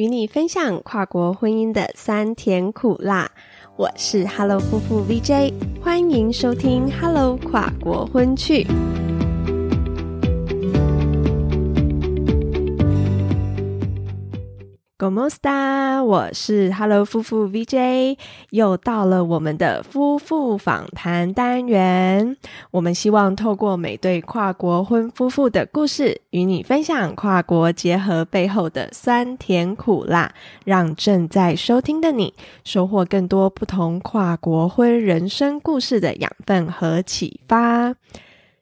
与你分享跨国婚姻的酸甜苦辣。我是 Hello 夫妇 VJ，欢迎收听 Hello 跨国婚趣。Go Mosta，我是 Hello 夫妇 VJ，又到了我们的夫妇访谈单元。我们希望透过每对跨国婚夫妇的故事，与你分享跨国结合背后的酸甜苦辣，让正在收听的你收获更多不同跨国婚人生故事的养分和启发。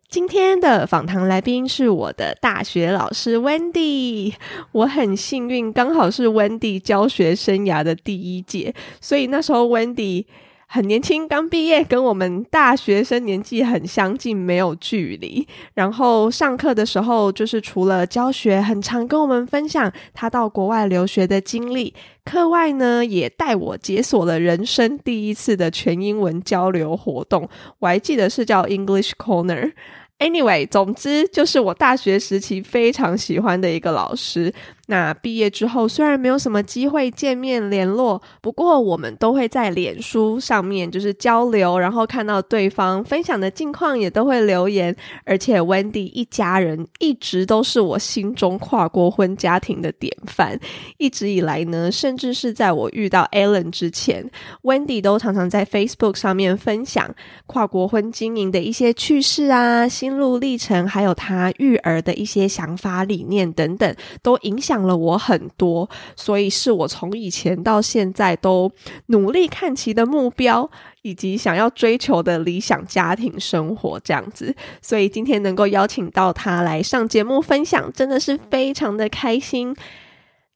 今天的访谈来宾是我的大学老师 Wendy，我很幸运，刚好是 Wendy 教学生涯的第一届，所以那时候 Wendy。很年轻，刚毕业，跟我们大学生年纪很相近，没有距离。然后上课的时候，就是除了教学，很常跟我们分享他到国外留学的经历。课外呢，也带我解锁了人生第一次的全英文交流活动，我还记得是叫 English Corner。Anyway，总之就是我大学时期非常喜欢的一个老师。那毕业之后，虽然没有什么机会见面联络，不过我们都会在脸书上面就是交流，然后看到对方分享的近况，也都会留言。而且 Wendy 一家人一直都是我心中跨国婚家庭的典范。一直以来呢，甚至是在我遇到 Alan 之前，Wendy 都常常在 Facebook 上面分享跨国婚经营的一些趣事啊、心路历程，还有他育儿的一些想法、理念等等，都影响。了我很多，所以是我从以前到现在都努力看齐的目标，以及想要追求的理想家庭生活这样子。所以今天能够邀请到他来上节目分享，真的是非常的开心。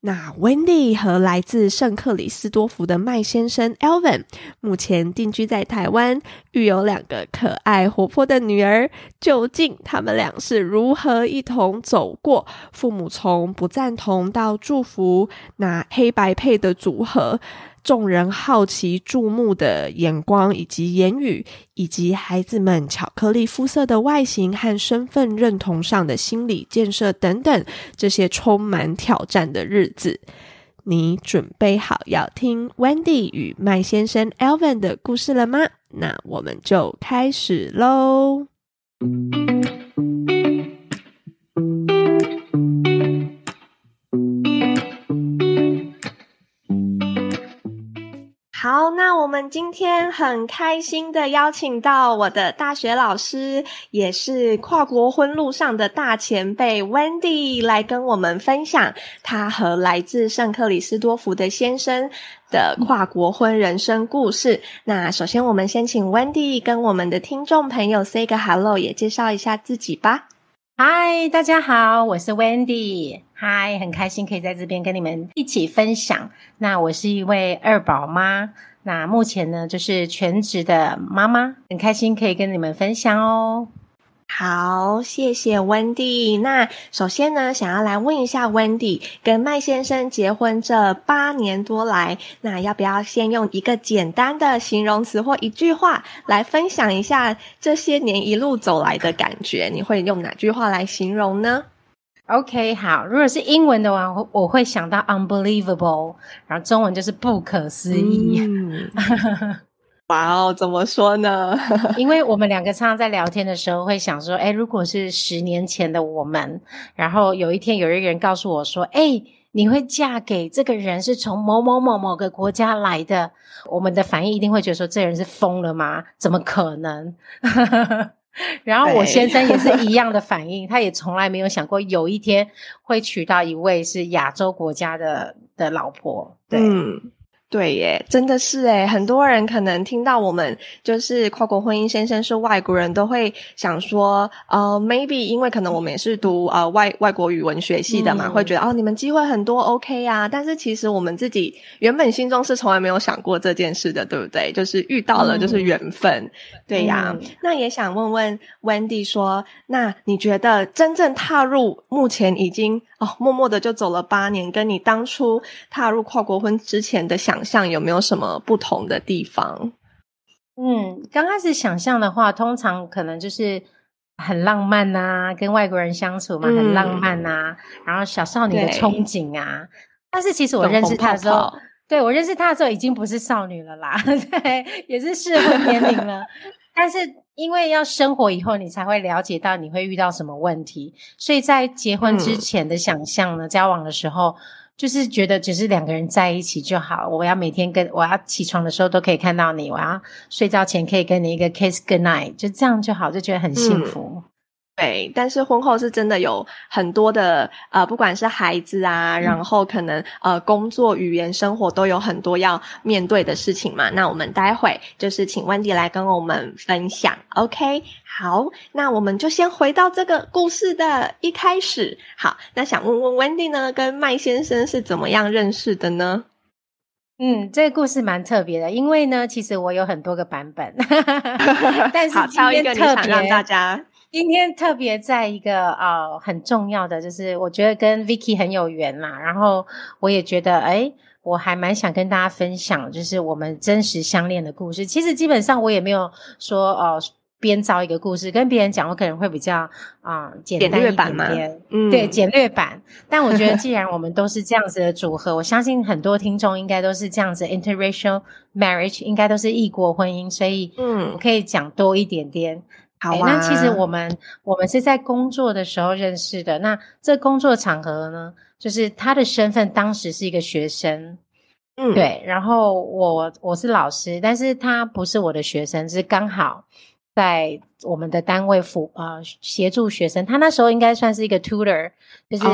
那 Wendy 和来自圣克里斯多福的麦先生 Elvin 目前定居在台湾，育有两个可爱活泼的女儿。究竟他们俩是如何一同走过父母从不赞同到祝福那黑白配的组合？众人好奇注目的眼光，以及言语，以及孩子们巧克力肤色的外形和身份认同上的心理建设等等，这些充满挑战的日子，你准备好要听 Wendy 与麦先生 Elvin 的故事了吗？那我们就开始喽。好，那我们今天很开心的邀请到我的大学老师，也是跨国婚路上的大前辈 Wendy 来跟我们分享他和来自圣克里斯多福的先生的跨国婚人生故事。那首先，我们先请 Wendy 跟我们的听众朋友 say 个 hello，也介绍一下自己吧。嗨，大家好，我是 Wendy。嗨，很开心可以在这边跟你们一起分享。那我是一位二宝妈，那目前呢就是全职的妈妈，很开心可以跟你们分享哦。好，谢谢 Wendy。那首先呢，想要来问一下 Wendy，跟麦先生结婚这八年多来，那要不要先用一个简单的形容词或一句话来分享一下这些年一路走来的感觉？你会用哪句话来形容呢？OK，好，如果是英文的话，我我会想到 unbelievable，然后中文就是不可思议。哇哦，怎么说呢？因为我们两个常常在聊天的时候会想说，哎，如果是十年前的我们，然后有一天有一个人告诉我说，哎，你会嫁给这个人是从某某某某个国家来的，我们的反应一定会觉得说，这人是疯了吗？怎么可能？然后我先生也是一样的反应，他也从来没有想过有一天会娶到一位是亚洲国家的的老婆。对。对耶，真的是诶很多人可能听到我们就是跨国婚姻先生是外国人都会想说，呃，maybe 因为可能我们也是读呃外外国语文学系的嘛，会觉得哦，你们机会很多，OK 呀。但是其实我们自己原本心中是从来没有想过这件事的，对不对？就是遇到了就是缘分，对呀。那也想问问 Wendy 说，那你觉得真正踏入目前已经哦默默的就走了八年，跟你当初踏入跨国婚之前的想。象有没有什么不同的地方？嗯，刚开始想象的话，通常可能就是很浪漫呐，跟外国人相处嘛，很浪漫呐。然后小少女的憧憬啊，但是其实我认识他的时候，对我认识他的时候已经不是少女了啦，对，也是适婚年龄了。但是因为要生活以后，你才会了解到你会遇到什么问题，所以在结婚之前的想象呢，交往的时候。就是觉得只是两个人在一起就好，我要每天跟我要起床的时候都可以看到你，我要睡觉前可以跟你一个 kiss good night，就这样就好，就觉得很幸福。对，但是婚后是真的有很多的呃，不管是孩子啊，然后可能呃工作、语言、生活都有很多要面对的事情嘛。那我们待会就是请 Wendy 来跟我们分享，OK？好，那我们就先回到这个故事的一开始。好，那想问问 Wendy 呢，跟麦先生是怎么样认识的呢？嗯，这个故事蛮特别的，因为呢，其实我有很多个版本，但是挑一个你想让大家。今天特别在一个呃很重要的，就是我觉得跟 Vicky 很有缘啦，然后我也觉得哎，我还蛮想跟大家分享，就是我们真实相恋的故事。其实基本上我也没有说哦编造一个故事跟别人讲，我可能会比较啊简单一点点，嗯，对，简略版。但我觉得既然我们都是这样子的组合，我相信很多听众应该都是这样子 interracial marriage，应该都是异国婚姻，所以嗯，可以讲多一点点。好那其实我们我们是在工作的时候认识的。那这工作场合呢，就是他的身份当时是一个学生，嗯，对。然后我我是老师，但是他不是我的学生，是刚好在我们的单位辅呃协助学生。他那时候应该算是一个 tutor，就是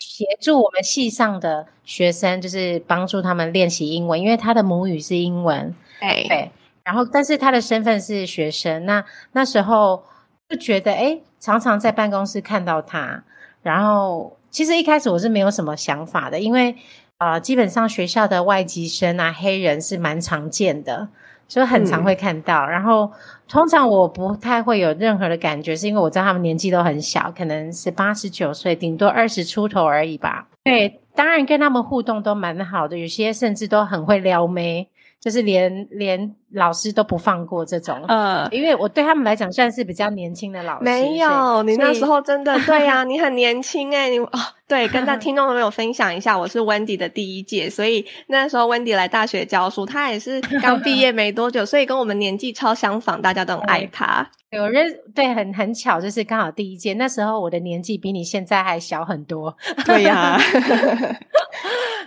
协助我们系上的学生，就是帮助他们练习英文，因为他的母语是英文，对。然后，但是他的身份是学生，那那时候就觉得，哎，常常在办公室看到他。然后，其实一开始我是没有什么想法的，因为啊，基本上学校的外籍生啊，黑人是蛮常见的，所以很常会看到。然后，通常我不太会有任何的感觉，是因为我知道他们年纪都很小，可能是八十九岁，顶多二十出头而已吧。对，当然跟他们互动都蛮好的，有些甚至都很会撩妹。就是连连老师都不放过这种，呃，因为我对他们来讲算是比较年轻的老师。没有，你那时候真的对呀，你很年轻哎，你哦，对，跟大听众朋友分享一下，我是 Wendy 的第一届，所以那时候 Wendy 来大学教书，他也是 刚毕业没多久，所以跟我们年纪超相仿，大家都很爱他。有认对，很很巧，就是刚好第一届，那时候我的年纪比你现在还小很多。对呀。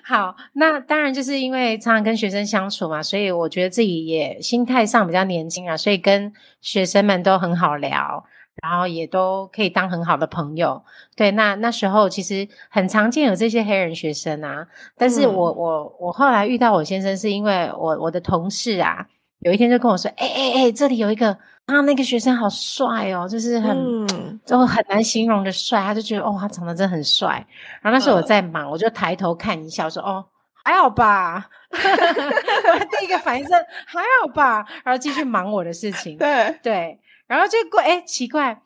好，那当然就是因为常常跟学生相处嘛，所以我觉得自己也心态上比较年轻啊，所以跟学生们都很好聊，然后也都可以当很好的朋友。对，那那时候其实很常见有这些黑人学生啊，但是我我我后来遇到我先生，是因为我我的同事啊，有一天就跟我说，哎哎哎，这里有一个。啊，那个学生好帅哦，就是很就很难形容的帅，他就觉得哦，他长得真的很帅。然后那时候我在忙，我就抬头看一下，我说哦，还好吧。第一个反应是还好吧，然后继续忙我的事情。对对，然后就过哎，奇怪，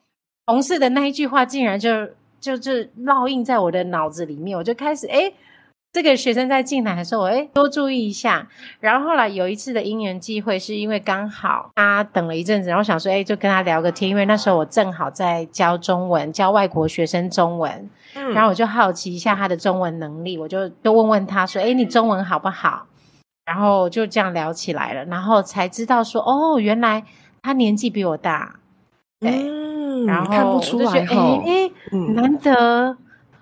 同事的那一句话竟然就就就烙印在我的脑子里面，我就开始哎。这个学生在进来的时候，我哎，多注意一下。然后后来有一次的因缘际会，是因为刚好他等了一阵子，然后想说，哎，就跟他聊个天。因为那时候我正好在教中文，教外国学生中文。嗯，然后我就好奇一下他的中文能力，我就就问问他说，哎，你中文好不好？然后就这样聊起来了，然后才知道说，哦，原来他年纪比我大。嗯，然后看不出来，哎，难得。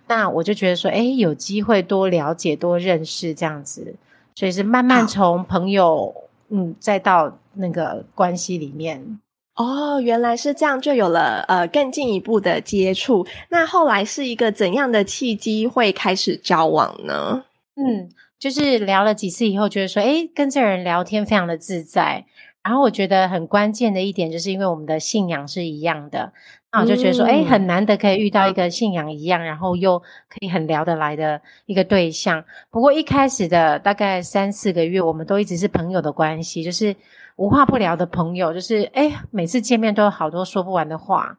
那我就觉得说，哎，有机会多了解、多认识这样子，所以是慢慢从朋友，嗯，再到那个关系里面。哦，原来是这样，就有了呃更进一步的接触。那后来是一个怎样的契机会开始交往呢？嗯，就是聊了几次以后，觉得说，哎，跟这人聊天非常的自在。然后我觉得很关键的一点，就是因为我们的信仰是一样的。那我就觉得说，哎，很难得可以遇到一个信仰一样，然后又可以很聊得来的一个对象。不过一开始的大概三四个月，我们都一直是朋友的关系，就是无话不聊的朋友，就是哎，每次见面都有好多说不完的话，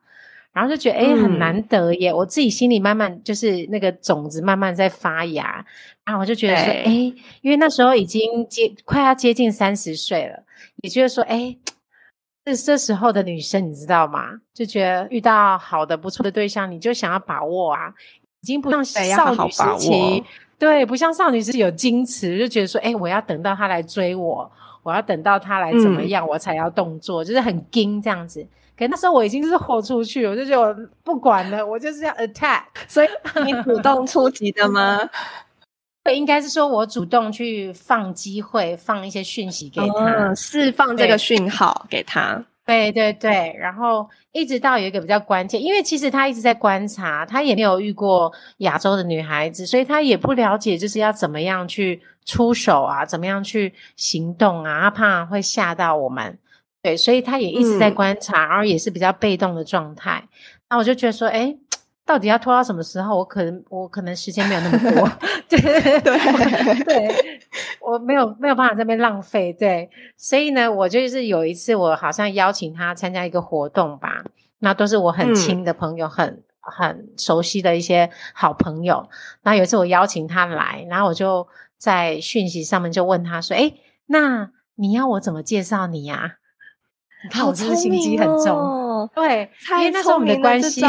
然后就觉得哎，很难得耶。我自己心里慢慢就是那个种子慢慢在发芽，然后我就觉得说，哎，因为那时候已经接快要接近三十岁了，也就是说，哎。是这时候的女生，你知道吗？就觉得遇到好的、不错的对象，你就想要把握啊，已经不像少女时期。对，不像少女是有矜持，就觉得说，哎，我要等到他来追我，我要等到他来怎么样，我才要动作，就是很矜这样子。可那时候我已经是豁出去，我就觉得我不管了，我就是要 attack。所以 你主动出击的吗？对，应该是说我主动去放机会，放一些讯息给他，释放这个讯号给他。对对对，然后一直到有一个比较关键，因为其实他一直在观察，他也没有遇过亚洲的女孩子，所以他也不了解就是要怎么样去出手啊，怎么样去行动啊，他怕会吓到我们。对，所以他也一直在观察，然后也是比较被动的状态。那我就觉得说，哎，到底要拖到什么时候？我可能我可能时间没有那么多，对对对对，我没有没有办法在那边浪费。对，所以呢，我就是有一次，我好像邀请他参加一个活动吧，那都是我很亲的朋友，很很熟悉的一些好朋友。那有一次我邀请他来，然后我就在讯息上面就问他说，哎，那你要我怎么介绍你呀？你看我是不是心机很重？对，因为那时候我们的关系，对，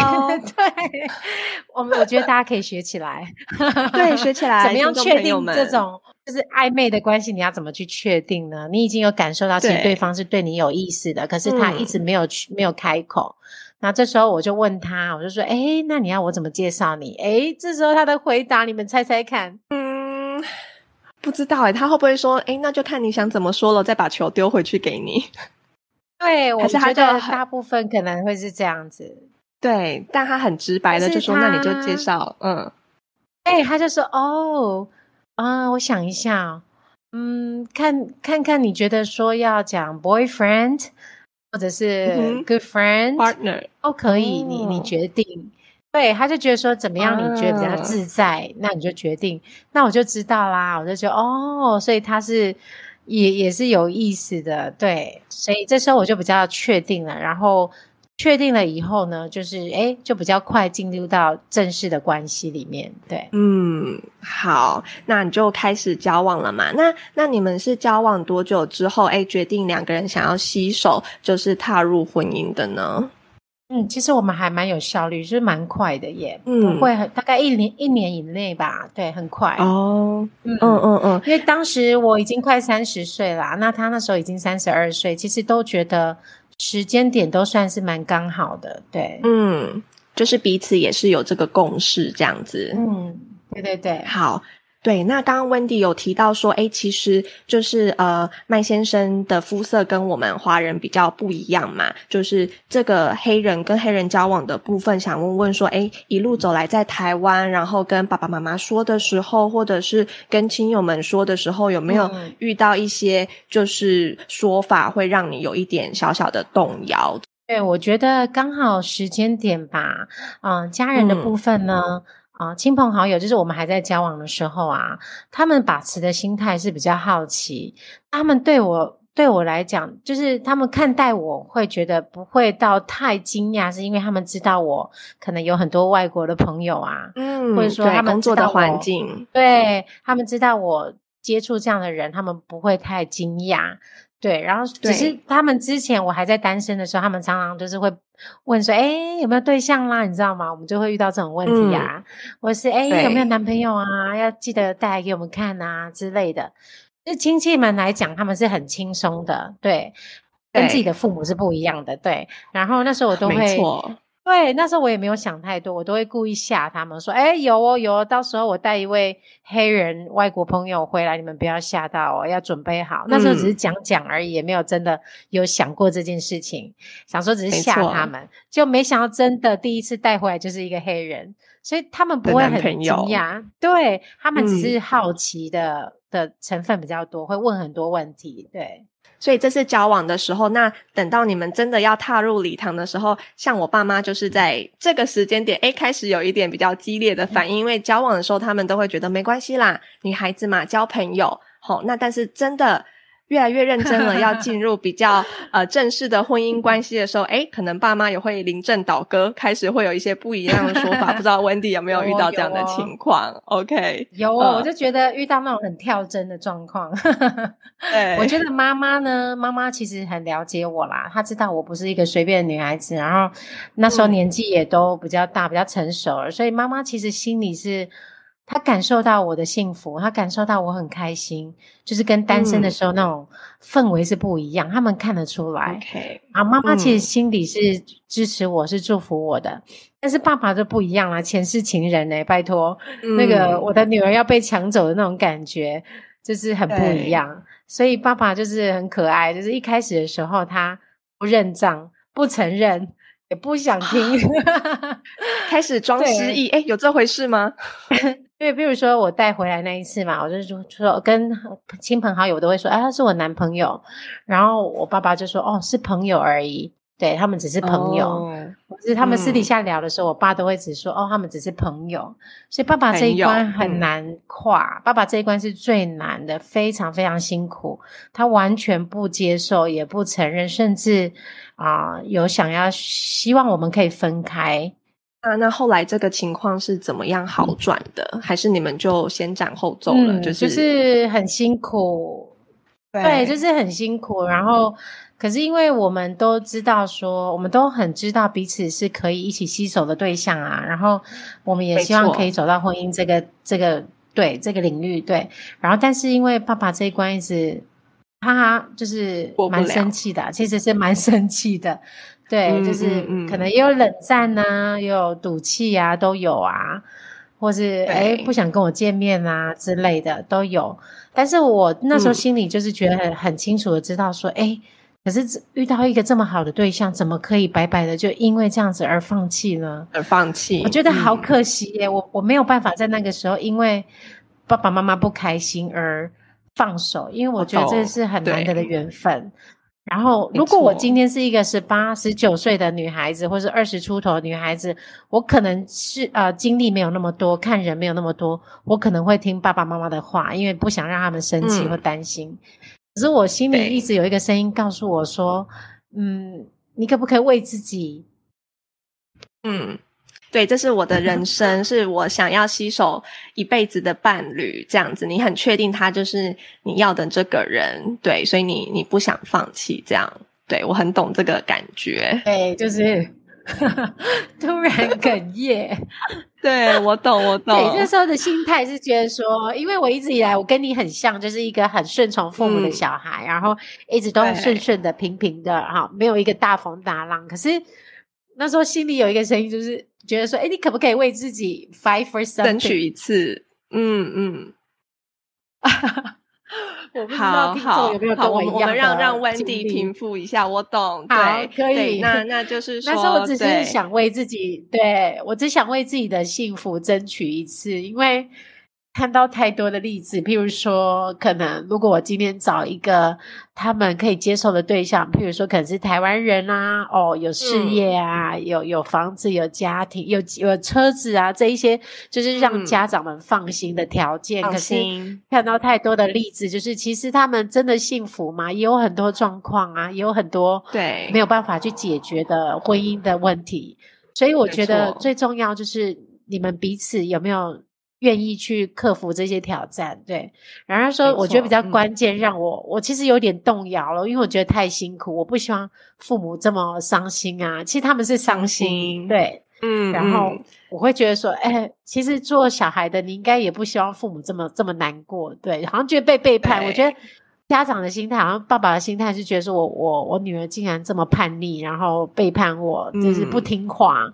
我们我觉得大家可以学起来，对，学起来。怎么样确定这种就是暧昧的关系？你要怎么去确定呢？你已经有感受到，其实对方是对你有意思的，可是他一直没有去，没有开口。那这时候我就问他，我就说：“哎，那你要我怎么介绍你？”哎，这时候他的回答，你们猜猜看？嗯，不知道哎，他会不会说：“哎，那就看你想怎么说了，再把球丢回去给你。” 对，我觉得大部分可能会是这样子。对，但他很直白的就说：“那你就介绍。”嗯，哎，他就说：“哦，啊，我想一下，嗯，看看看，你觉得说要讲 boyfriend 或者是 good friend partner 都可以，你你决定。”对，他就觉得说怎么样，你觉得比较自在，那你就决定。那我就知道啦，我就觉得哦，所以他是。也也是有意思的，对，所以这时候我就比较确定了，然后确定了以后呢，就是哎，就比较快进入到正式的关系里面，对，嗯，好，那你就开始交往了嘛？那那你们是交往多久之后，哎，决定两个人想要携手，就是踏入婚姻的呢？嗯，其实我们还蛮有效率，就是蛮快的耶，不会很大概一年一年以内吧，对，很快哦，嗯嗯嗯，因为当时我已经快三十岁啦，那他那时候已经三十二岁，其实都觉得时间点都算是蛮刚好的，对，嗯，就是彼此也是有这个共识这样子，嗯，对对对，好。对，那刚刚温迪有提到说，哎，其实就是呃，麦先生的肤色跟我们华人比较不一样嘛，就是这个黑人跟黑人交往的部分，想问问说，哎，一路走来在台湾，然后跟爸爸妈妈说的时候，或者是跟亲友们说的时候，有没有遇到一些就是说法会让你有一点小小的动摇？对，我觉得刚好时间点吧，嗯，家人的部分呢。啊，亲朋好友就是我们还在交往的时候啊，他们把持的心态是比较好奇，他们对我对我来讲，就是他们看待我会觉得不会到太惊讶，是因为他们知道我可能有很多外国的朋友啊，嗯，或者说他们工作的环境，对他们知道我接触这样的人，他们不会太惊讶。对，然后只是他们之前我还在单身的时候，他们常常就是会问说：“哎，有没有对象啦？”你知道吗？我们就会遇到这种问题啊，或是“哎，有没有男朋友啊？要记得带来给我们看啊之类的。”对亲戚们来讲，他们是很轻松的，对，跟自己的父母是不一样的，对。然后那时候我都会。对，那时候我也没有想太多，我都会故意吓他们说：“哎，有哦，有哦，到时候我带一位黑人外国朋友回来，你们不要吓到哦，要准备好。”那时候只是讲讲而已，也没有真的有想过这件事情，想说只是吓他们，就没想到真的第一次带回来就是一个黑人，所以他们不会很惊讶，对他们只是好奇的的成分比较多，会问很多问题，对。所以这是交往的时候，那等到你们真的要踏入礼堂的时候，像我爸妈就是在这个时间点，哎，开始有一点比较激烈的反应，因为交往的时候他们都会觉得没关系啦，女孩子嘛，交朋友，好，那但是真的。越来越认真了，要进入比较呃正式的婚姻关系的时候，哎，可能爸妈也会临阵倒戈，开始会有一些不一样的说法。不知道 Wendy 有没有遇到这样的情况？OK，有，我就觉得遇到那种很跳针的状况。对，我觉得妈妈呢，妈妈其实很了解我啦，她知道我不是一个随便的女孩子，然后那时候年纪也都比较大，比较成熟了，所以妈妈其实心里是。他感受到我的幸福，他感受到我很开心，就是跟单身的时候那种氛围是不一样。他们看得出来。OK，啊，妈妈其实心里是支持我，是祝福我的。但是爸爸就不一样了，前世情人呢？拜托，那个我的女儿要被抢走的那种感觉，就是很不一样。所以爸爸就是很可爱，就是一开始的时候他不认账，不承认。也不想听，开始装失忆。哎，有这回事吗？对，比如说我带回来那一次嘛，我就说说跟亲朋好友都会说，哎，他是我男朋友。然后我爸爸就说，哦，是朋友而已。对他们只是朋友，是他们私底下聊的时候，我爸都会只说哦，他们只是朋友。所以爸爸这一关很难跨，爸爸这一关是最难的，非常非常辛苦。他完全不接受，也不承认，甚至啊有想要希望我们可以分开。啊，那后来这个情况是怎么样好转的？还是你们就先斩后奏了？就是就是很辛苦，对，就是很辛苦，然后。可是，因为我们都知道，说我们都很知道彼此是可以一起携手的对象啊。然后，我们也希望可以走到婚姻这个这个对这个领域对。然后，但是因为爸爸这一关一直他就是蛮生气的，其实是蛮 生气的。对，就是可能也有冷战呐，也有赌气啊，都有啊，或是哎不想跟我见面啊之类的都有。但是我那时候心里就是觉得很很清楚的知道说，哎。可是遇到一个这么好的对象，怎么可以白白的就因为这样子而放弃呢？而放弃，我觉得好可惜耶！我我没有办法在那个时候因为爸爸妈妈不开心而放手，因为我觉得这是很难得的缘分。然后，如果我今天是一个十八、十九岁的女孩子，或是二十出头的女孩子，我可能是呃经历没有那么多，看人没有那么多，我可能会听爸爸妈妈的话，因为不想让他们生气或担心。可是我心里一直有一个声音告诉我说：“嗯，你可不可以为自己？嗯，对，这是我的人生，是我想要携手一辈子的伴侣，这样子，你很确定他就是你要的这个人，对，所以你你不想放弃，这样，对我很懂这个感觉，对，就是。”突然哽咽，对我懂，我懂。对，那时候的心态是觉得说，因为我一直以来我跟你很像，就是一个很顺从父母的小孩，然后一直都很顺顺的、平平的，哈，没有一个大风大浪。可是那时候心里有一个声音，就是觉得说，哎，你可不可以为自己 fight for something，争取一次？嗯嗯。我不知道听众有没有跟我一样我们让让 Wendy 平复一下，我懂。对，可以。那那就是说，那时候我只是想为自己，对我只想为自己的幸福争取一次，因为。看到太多的例子，譬如说，可能如果我今天找一个他们可以接受的对象，譬如说可能是台湾人啊，哦，有事业啊，有有房子，有家庭，有有车子啊，这一些就是让家长们放心的条件。可是看到太多的例子，就是其实他们真的幸福吗？也有很多状况啊，也有很多对没有办法去解决的婚姻的问题。所以我觉得最重要就是你们彼此有没有。愿意去克服这些挑战，对。然而说，我觉得比较关键，让我我其实有点动摇了，因为我觉得太辛苦，我不希望父母这么伤心啊。其实他们是伤心，对，嗯。然后我会觉得说，哎，其实做小孩的，你应该也不希望父母这么这么难过，对。好像觉得被背叛，我觉得家长的心态，好像爸爸的心态是觉得说我我我女儿竟然这么叛逆，然后背叛我，就是不听话。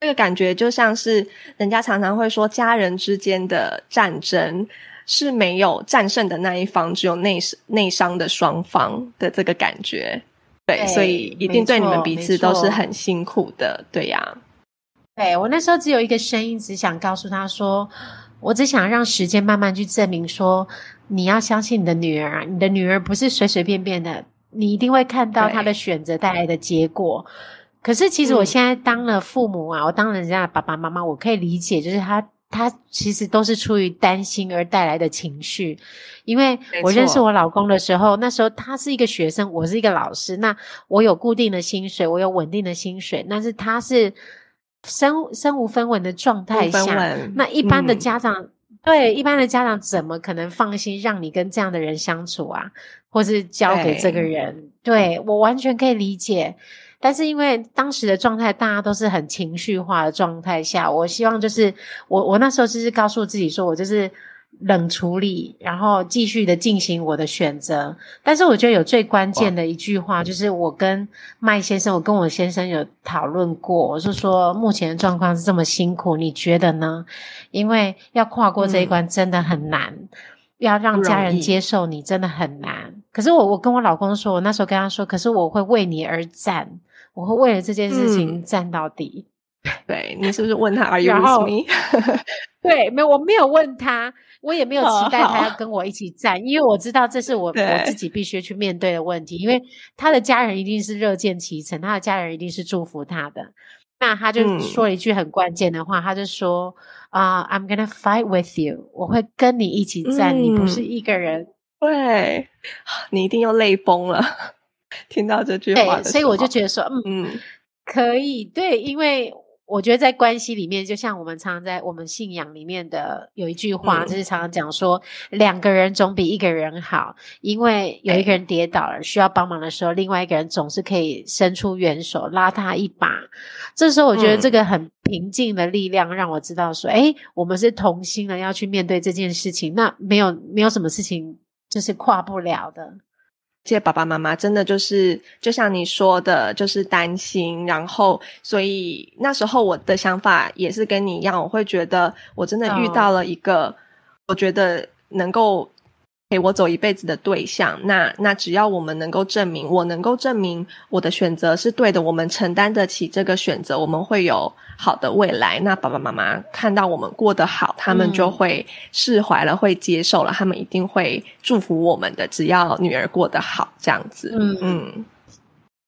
这个感觉就像是人家常常会说，家人之间的战争是没有战胜的那一方，只有内内伤的双方的这个感觉。对，所以一定对你们彼此都是很辛苦的，对呀。对我那时候只有一个声音，只想告诉他说，我只想让时间慢慢去证明，说你要相信你的女儿，你的女儿不是随随便便的，你一定会看到她的选择带来的结果。可是，其实我现在当了父母啊，我当人家的爸爸妈妈，我可以理解，就是他他其实都是出于担心而带来的情绪。因为我认识我老公的时候，那时候他是一个学生，我是一个老师，那我有固定的薪水，我有稳定的薪水，但是他是身身无分文的状态下，那一般的家长对一般的家长怎么可能放心让你跟这样的人相处啊，或是交给这个人？对我完全可以理解。但是因为当时的状态，大家都是很情绪化的状态下，我希望就是我我那时候就是告诉自己说，我就是冷处理，然后继续的进行我的选择。但是我觉得有最关键的一句话，就是我跟麦先生，我跟我先生有讨论过，我是说目前的状况是这么辛苦，你觉得呢？因为要跨过这一关真的很难。要让家人接受你真的很难。可是我我跟我老公说，我那时候跟他说，可是我会为你而战，我会为了这件事情站到底。对你是不是问他 Are you with me？对，没有，我没有问他，我也没有期待他要跟我一起站，因为我知道这是我我自己必须去面对的问题。因为他的家人一定是热见其成，他的家人一定是祝福他的。那他就说了一句很关键的话，他就说。啊，I'm gonna fight with you，我会跟你一起站，你不是一个人。对，你一定要泪崩了，听到这句话。所以我就觉得说，嗯，可以，对，因为。我觉得在关系里面，就像我们常常在我们信仰里面的有一句话，就是常常讲说，两个人总比一个人好，因为有一个人跌倒了需要帮忙的时候，另外一个人总是可以伸出援手拉他一把。这时候，我觉得这个很平静的力量让我知道说，哎，我们是同心的要去面对这件事情，那没有没有什么事情就是跨不了的。这些爸爸妈妈真的就是，就像你说的，就是担心。然后，所以那时候我的想法也是跟你一样，我会觉得我真的遇到了一个，我觉得能够。陪我走一辈子的对象，那那只要我们能够证明，我能够证明我的选择是对的，我们承担得起这个选择，我们会有好的未来。那爸爸妈妈看到我们过得好，他们就会释怀了，会接受了，他们一定会祝福我们的。只要女儿过得好，这样子，嗯嗯，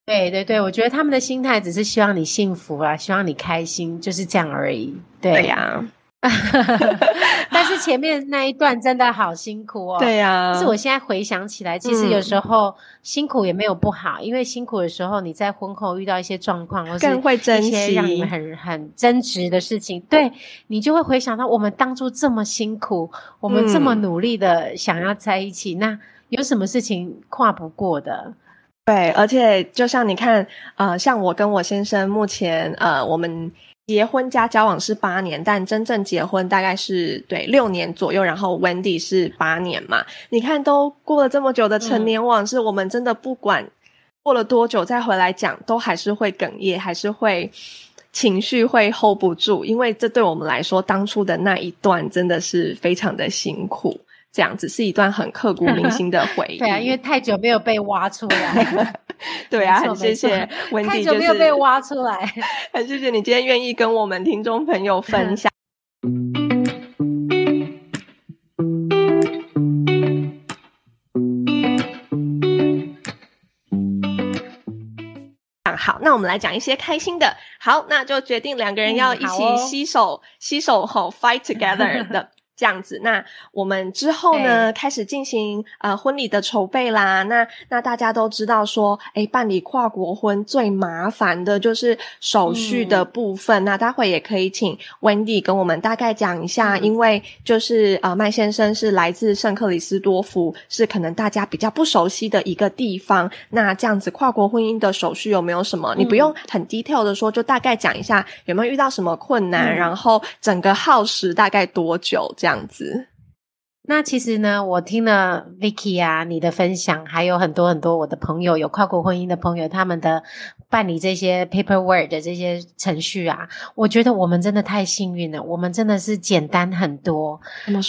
对对对，我觉得他们的心态只是希望你幸福啊，希望你开心，就是这样而已。对呀。但是前面那一段真的好辛苦哦。对呀，是我现在回想起来，其实有时候辛苦也没有不好，因为辛苦的时候你在婚后遇到一些状况，或是会珍惜让你们很很争执的事情，对你就会回想到我们当初这么辛苦，我们这么努力的想要在一起，那有什么事情跨不过的？对，而且就像你看，呃，像我跟我先生目前，呃，我们。结婚加交往是八年，但真正结婚大概是对六年左右。然后 Wendy 是八年嘛？你看都过了这么久的成年往事，我们真的不管过了多久再回来讲，都还是会哽咽，还是会情绪会 hold 不住，因为这对我们来说，当初的那一段真的是非常的辛苦。这样子是一段很刻骨铭心的 回忆。对啊，因为太久没有被挖出来。对啊，很谢谢 温迪，太久没有被挖出来。很谢谢你今天愿意跟我们听众朋友分享。好，那我们来讲一些开心的。好，那就决定两个人要一起携手携手后 fight together 的。这样子，那我们之后呢，开始进行呃婚礼的筹备啦。那那大家都知道说，哎，办理跨国婚最麻烦的就是手续的部分。那待会也可以请 Wendy 跟我们大概讲一下，因为就是呃麦先生是来自圣克里斯多夫，是可能大家比较不熟悉的一个地方。那这样子跨国婚姻的手续有没有什么？你不用很 detail 的说，就大概讲一下有没有遇到什么困难，然后整个耗时大概多久这样。样子，那其实呢，我听了 Vicky 啊，你的分享，还有很多很多我的朋友有跨国婚姻的朋友，他们的办理这些 paperwork 的这些程序啊，我觉得我们真的太幸运了，我们真的是简单很多，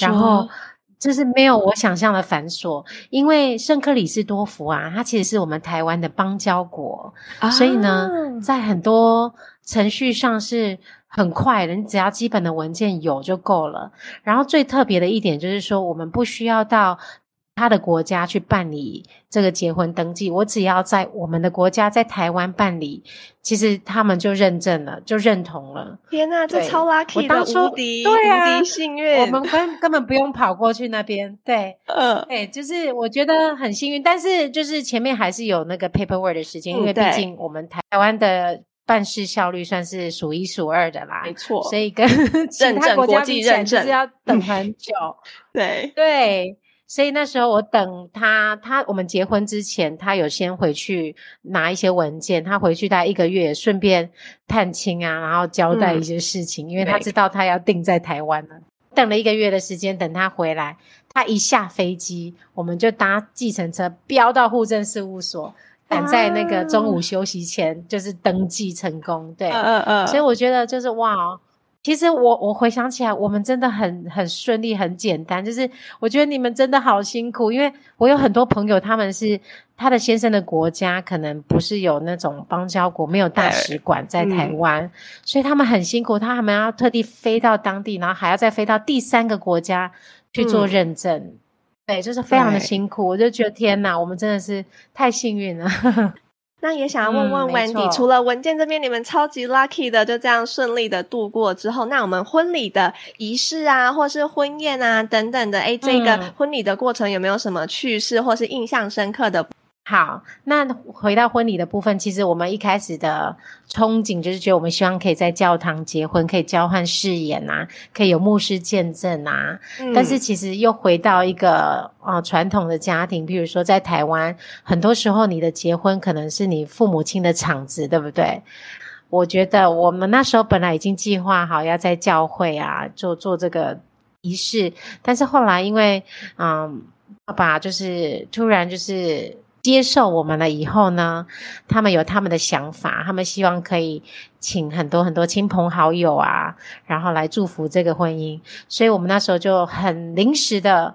然后就是没有我想象的繁琐。因为圣克里斯多福啊，它其实是我们台湾的邦交国，所以呢，在很多程序上是。很快的，你只要基本的文件有就够了。然后最特别的一点就是说，我们不需要到他的国家去办理这个结婚登记，我只要在我们的国家，在台湾办理，其实他们就认证了，就认同了。天呐，这超 lucky 的，无敌对啊，无敌幸运。我们根 根本不用跑过去那边，对，嗯，哎，就是我觉得很幸运，但是就是前面还是有那个 paperwork 的时间，因为毕竟我们台湾的。办事效率算是数一数二的啦，没错，所以跟 其他国家比起来，就是要等很久。对对，所以那时候我等他，他我们结婚之前，他有先回去拿一些文件，他回去大概一个月，顺便探亲啊，然后交代一些事情，因为他知道他要定在台湾了。等了一个月的时间，等他回来，他一下飞机，我们就搭计程车飙到户政事务所，赶在那个中午休息前就是登记成功。对，嗯嗯，所以我觉得就是哇。其实我我回想起来，我们真的很很顺利，很简单。就是我觉得你们真的好辛苦，因为我有很多朋友，他们是他的先生的国家可能不是有那种邦交国，没有大使馆在台湾，所以他们很辛苦，他们要特地飞到当地，然后还要再飞到第三个国家去做认证，对，就是非常的辛苦。我就觉得天哪，我们真的是太幸运了。那也想要问问 Wendy，除了文件这边你们超级 lucky 的就这样顺利的度过之后，那我们婚礼的仪式啊，或是婚宴啊等等的，哎，这个婚礼的过程有没有什么趣事或是印象深刻的？好，那回到婚礼的部分，其实我们一开始的憧憬就是觉得我们希望可以在教堂结婚，可以交换誓言啊，可以有牧师见证啊。但是其实又回到一个啊传统的家庭，比如说在台湾，很多时候你的结婚可能是你父母亲的场子，对不对？我觉得我们那时候本来已经计划好要在教会啊做做这个仪式，但是后来因为嗯爸爸就是突然就是。接受我们了以后呢，他们有他们的想法，他们希望可以请很多很多亲朋好友啊，然后来祝福这个婚姻。所以我们那时候就很临时的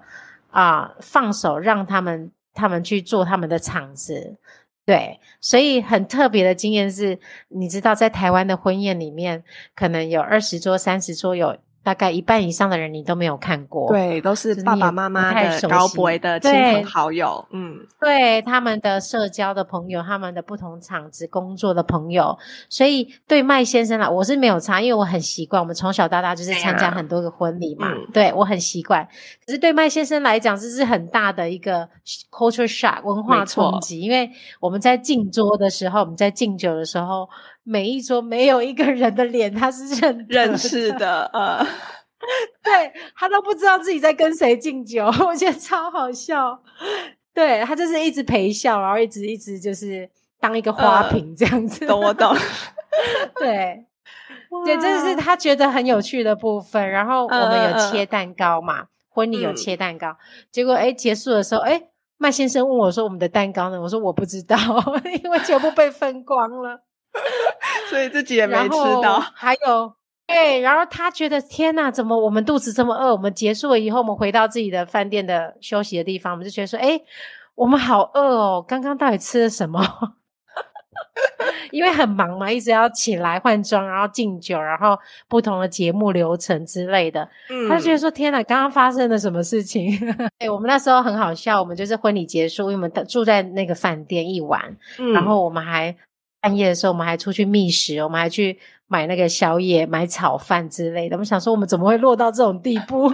啊放手让他们他们去做他们的场子，对。所以很特别的经验是，你知道在台湾的婚宴里面，可能有二十桌、三十桌有。大概一半以上的人你都没有看过，对，都是爸爸妈妈的高博的亲朋好友，嗯，对，他们的社交的朋友，他们的不同厂子工作的朋友，所以对麦先生来，我是没有差，因为我很习惯，我们从小到大就是参加很多个婚礼嘛，对我很习惯。可是对麦先生来讲，这是很大的一个 culture shock 文化冲击，因为我们在敬桌的时候，我们在敬酒的时候。每一桌没有一个人的脸，他是认认识的，呃，对他都不知道自己在跟谁敬酒，我觉得超好笑。对他就是一直陪笑，然后一直一直就是当一个花瓶这样子。懂我懂。对，对，这是他觉得很有趣的部分。然后我们有切蛋糕嘛，婚礼有切蛋糕，结果哎结束的时候，哎麦先生问我说：“我们的蛋糕呢？”我说：“我不知道，因为全部被分光了。” 所以自己也没吃到，还有对，然后他觉得天哪，怎么我们肚子这么饿？我们结束了以后，我们回到自己的饭店的休息的地方，我们就觉得说，哎，我们好饿哦！刚刚到底吃了什么？因为很忙嘛，一直要起来换装，然后敬酒，然后不同的节目流程之类的。他就觉得说，天哪，刚刚发生了什么事情？对我们那时候很好笑，我们就是婚礼结束，因为我们住在那个饭店一晚，然后我们还。半夜的时候，我们还出去觅食，我们还去买那个宵夜、买炒饭之类的。我们想说，我们怎么会落到这种地步？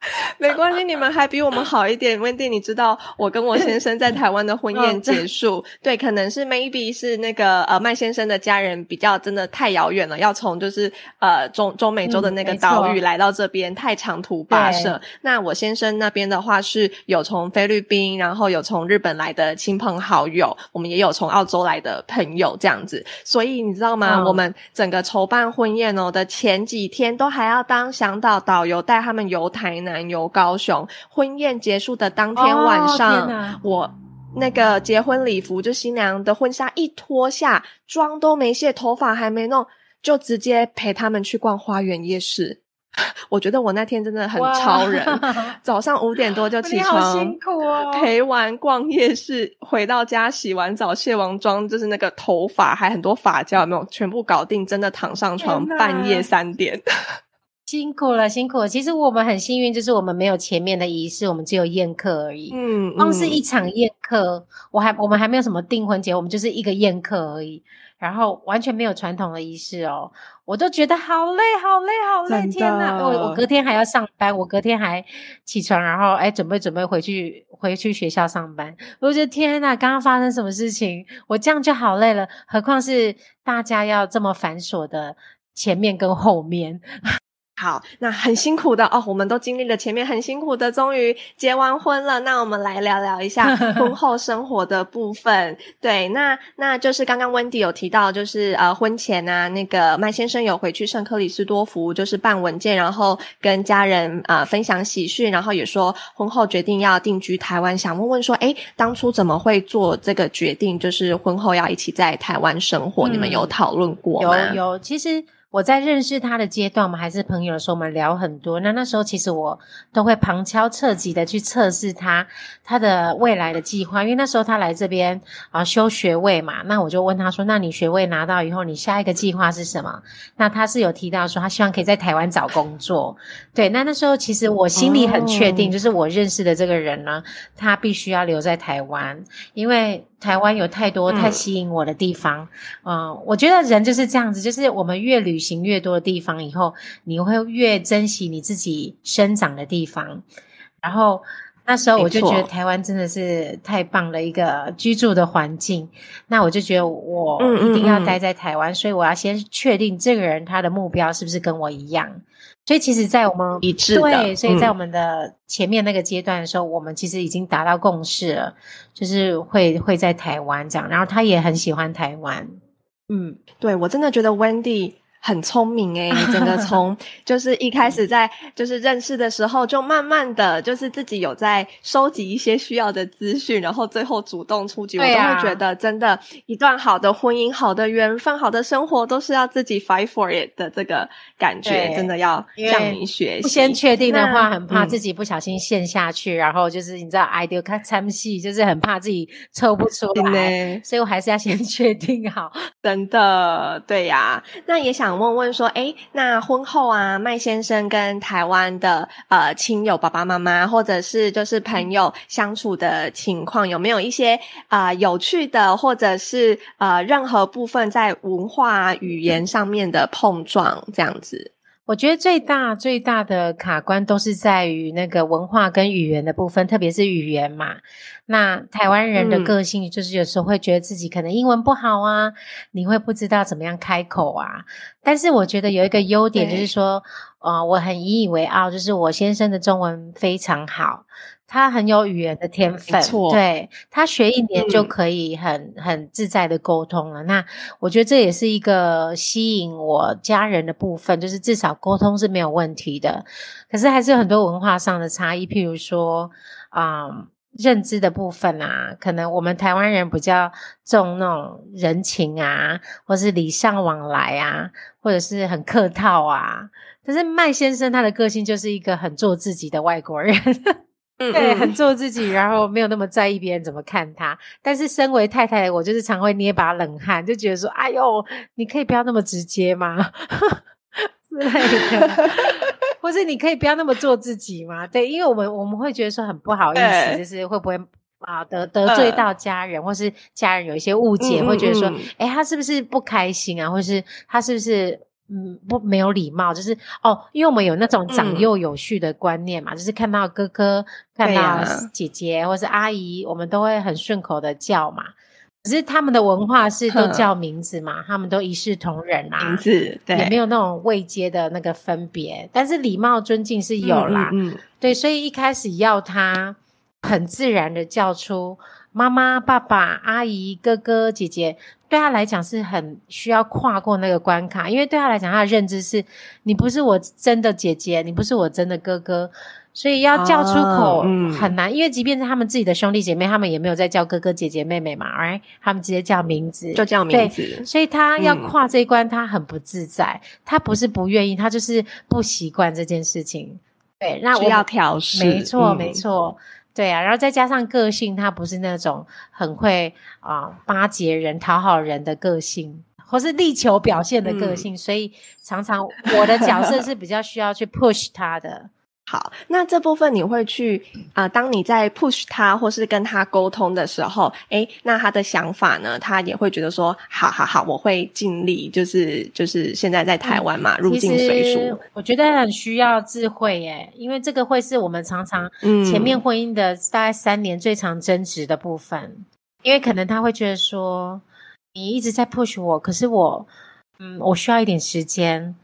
没关系，你们还比我们好一点。Wendy，你知道我跟我先生在台湾的婚宴结束，对，可能是 maybe 是那个呃麦先生的家人比较真的太遥远了，要从就是呃中中美洲的那个岛屿来到这边，太长途跋涉。那我先生那边的话是有从菲律宾，然后有从日本来的亲朋好友，我们也有从澳洲来的朋友这样子。所以你知道吗？我们整个筹办婚宴哦的前几天都还要当向导导游带他们游台南。南游高雄，婚宴结束的当天晚上，我那个结婚礼服就新娘的婚纱一脱下，妆都没卸，头发还没弄，就直接陪他们去逛花园夜市。我觉得我那天真的很超人，早上五点多就起床，辛苦哦，陪完逛夜市，回到家洗完澡卸完妆，就是那个头发还很多发胶，有没有全部搞定？真的躺上床，半夜三点。辛苦了，辛苦了。其实我们很幸运，就是我们没有前面的仪式，我们只有宴客而已。嗯，光是一场宴客，我还我们还没有什么订婚节，我们就是一个宴客而已。然后完全没有传统的仪式哦，我都觉得好累，好累，好累！天哪，我我隔天还要上班，我隔天还起床，然后哎准备准备回去回去学校上班。我觉得天哪，刚刚发生什么事情？我这样就好累了，何况是大家要这么繁琐的前面跟后面。好，那很辛苦的哦，我们都经历了前面很辛苦的，终于结完婚了。那我们来聊聊一下 婚后生活的部分。对，那那就是刚刚温迪有提到，就是呃婚前啊，那个麦先生有回去圣克里斯多福，就是办文件，然后跟家人啊分享喜讯，然后也说婚后决定要定居台湾。想问问说，哎，当初怎么会做这个决定？就是婚后要一起在台湾生活，你们有讨论过吗？有有，其实。我在认识他的阶段，我们还是朋友的时候，我们聊很多。那那时候其实我都会旁敲侧击的去测试他他的未来的计划，因为那时候他来这边啊修学位嘛。那我就问他说：“那你学位拿到以后，你下一个计划是什么？”那他是有提到说他希望可以在台湾找工作。对，那那时候其实我心里很确定，就是我认识的这个人呢，他必须要留在台湾，因为。台湾有太多太吸引我的地方，嗯，我觉得人就是这样子，就是我们越旅行越多的地方，以后你会越珍惜你自己生长的地方。然后那时候我就觉得台湾真的是太棒了一个居住的环境，那我就觉得我一定要待在台湾，所以我要先确定这个人他的目标是不是跟我一样。所以其实，在我们一致对，所以在我们的前面那个阶段的时候，我们其实已经达到共识了，就是会会在台湾这样。然后他也很喜欢台湾，嗯，对我真的觉得 Wendy。很聪明诶，你整个从就是一开始在就是认识的时候，就慢慢的就是自己有在收集一些需要的资讯，然后最后主动出击。我都会觉得，真的，一段好的婚姻、好的缘分、好的生活，都是要自己 fight for it 的这个感觉，真的要向你学习。不先确定的话，很怕自己不小心陷下去，然后就是你知道，idea 看参戏，就是很怕自己抽不出来，所以我还是要先 确定好。真的，对呀，那也想。想问问说，哎，那婚后啊，麦先生跟台湾的呃亲友爸爸妈妈，或者是就是朋友相处的情况，有没有一些啊有趣的，或者是呃任何部分在文化语言上面的碰撞这样子？我觉得最大最大的卡关都是在于那个文化跟语言的部分，特别是语言嘛。那台湾人的个性就是有时候会觉得自己可能英文不好啊，你会不知道怎么样开口啊。但是我觉得有一个优点就是说，呃，我很引以为傲，就是我先生的中文非常好。他很有语言的天分，对他学一年就可以很很自在的沟通了。那我觉得这也是一个吸引我家人的部分，就是至少沟通是没有问题的。可是还是有很多文化上的差异，譬如说啊，认知的部分啊，可能我们台湾人比较重那种人情啊，或是礼尚往来啊，或者是很客套啊。可是麦先生他的个性就是一个很做自己的外国人。对，很做自己，然后没有那么在意别人怎么看他。但是身为太太，我就是常会捏把冷汗，就觉得说：“哎呦，你可以不要那么直接吗？” 之类的，或是你可以不要那么做自己吗？对，因为我们我们会觉得说很不好意思，就是会不会啊得得罪到家人，或是家人有一些误解，会觉得说：“哎，他是不是不开心啊？或是他是不是？”嗯，不没有礼貌，就是哦，因为我们有那种长幼有序的观念嘛，就是看到哥哥、看到姐姐或是阿姨，我们都会很顺口的叫嘛。可是他们的文化是都叫名字嘛，他们都一视同仁啊，名字对，也没有那种位阶的那个分别，但是礼貌尊敬是有啦。嗯，对，所以一开始要他很自然的叫出妈妈、爸爸、阿姨、哥哥、姐姐。对他来讲是很需要跨过那个关卡，因为对他来讲，他的认知是你不是我真的姐姐，你不是我真的哥哥，所以要叫出口很难。因为即便是他们自己的兄弟姐妹，他们也没有在叫哥哥姐姐妹妹嘛，，right？，他们直接叫名字，就叫名字。所以他要跨这一关，他很不自在。他不是不愿意，他就是不习惯这件事情。对，那我要调试。没错，没错。对啊，然后再加上个性，他不是那种很会啊巴结人、讨好人的个性，或是力求表现的个性，所以常常我的角色是比较需要去 push 他的。好，那这部分你会去啊？当你在 push 他或是跟他沟通的时候，诶，那他的想法呢？他也会觉得说，好好好，我会尽力，就是就是现在在台湾嘛，入境随俗。我觉得很需要智慧耶，因为这个会是我们常常前面婚姻的大概三年最常争执的部分，因为可能他会觉得说，你一直在 push 我，可是我，嗯，我需要一点时间。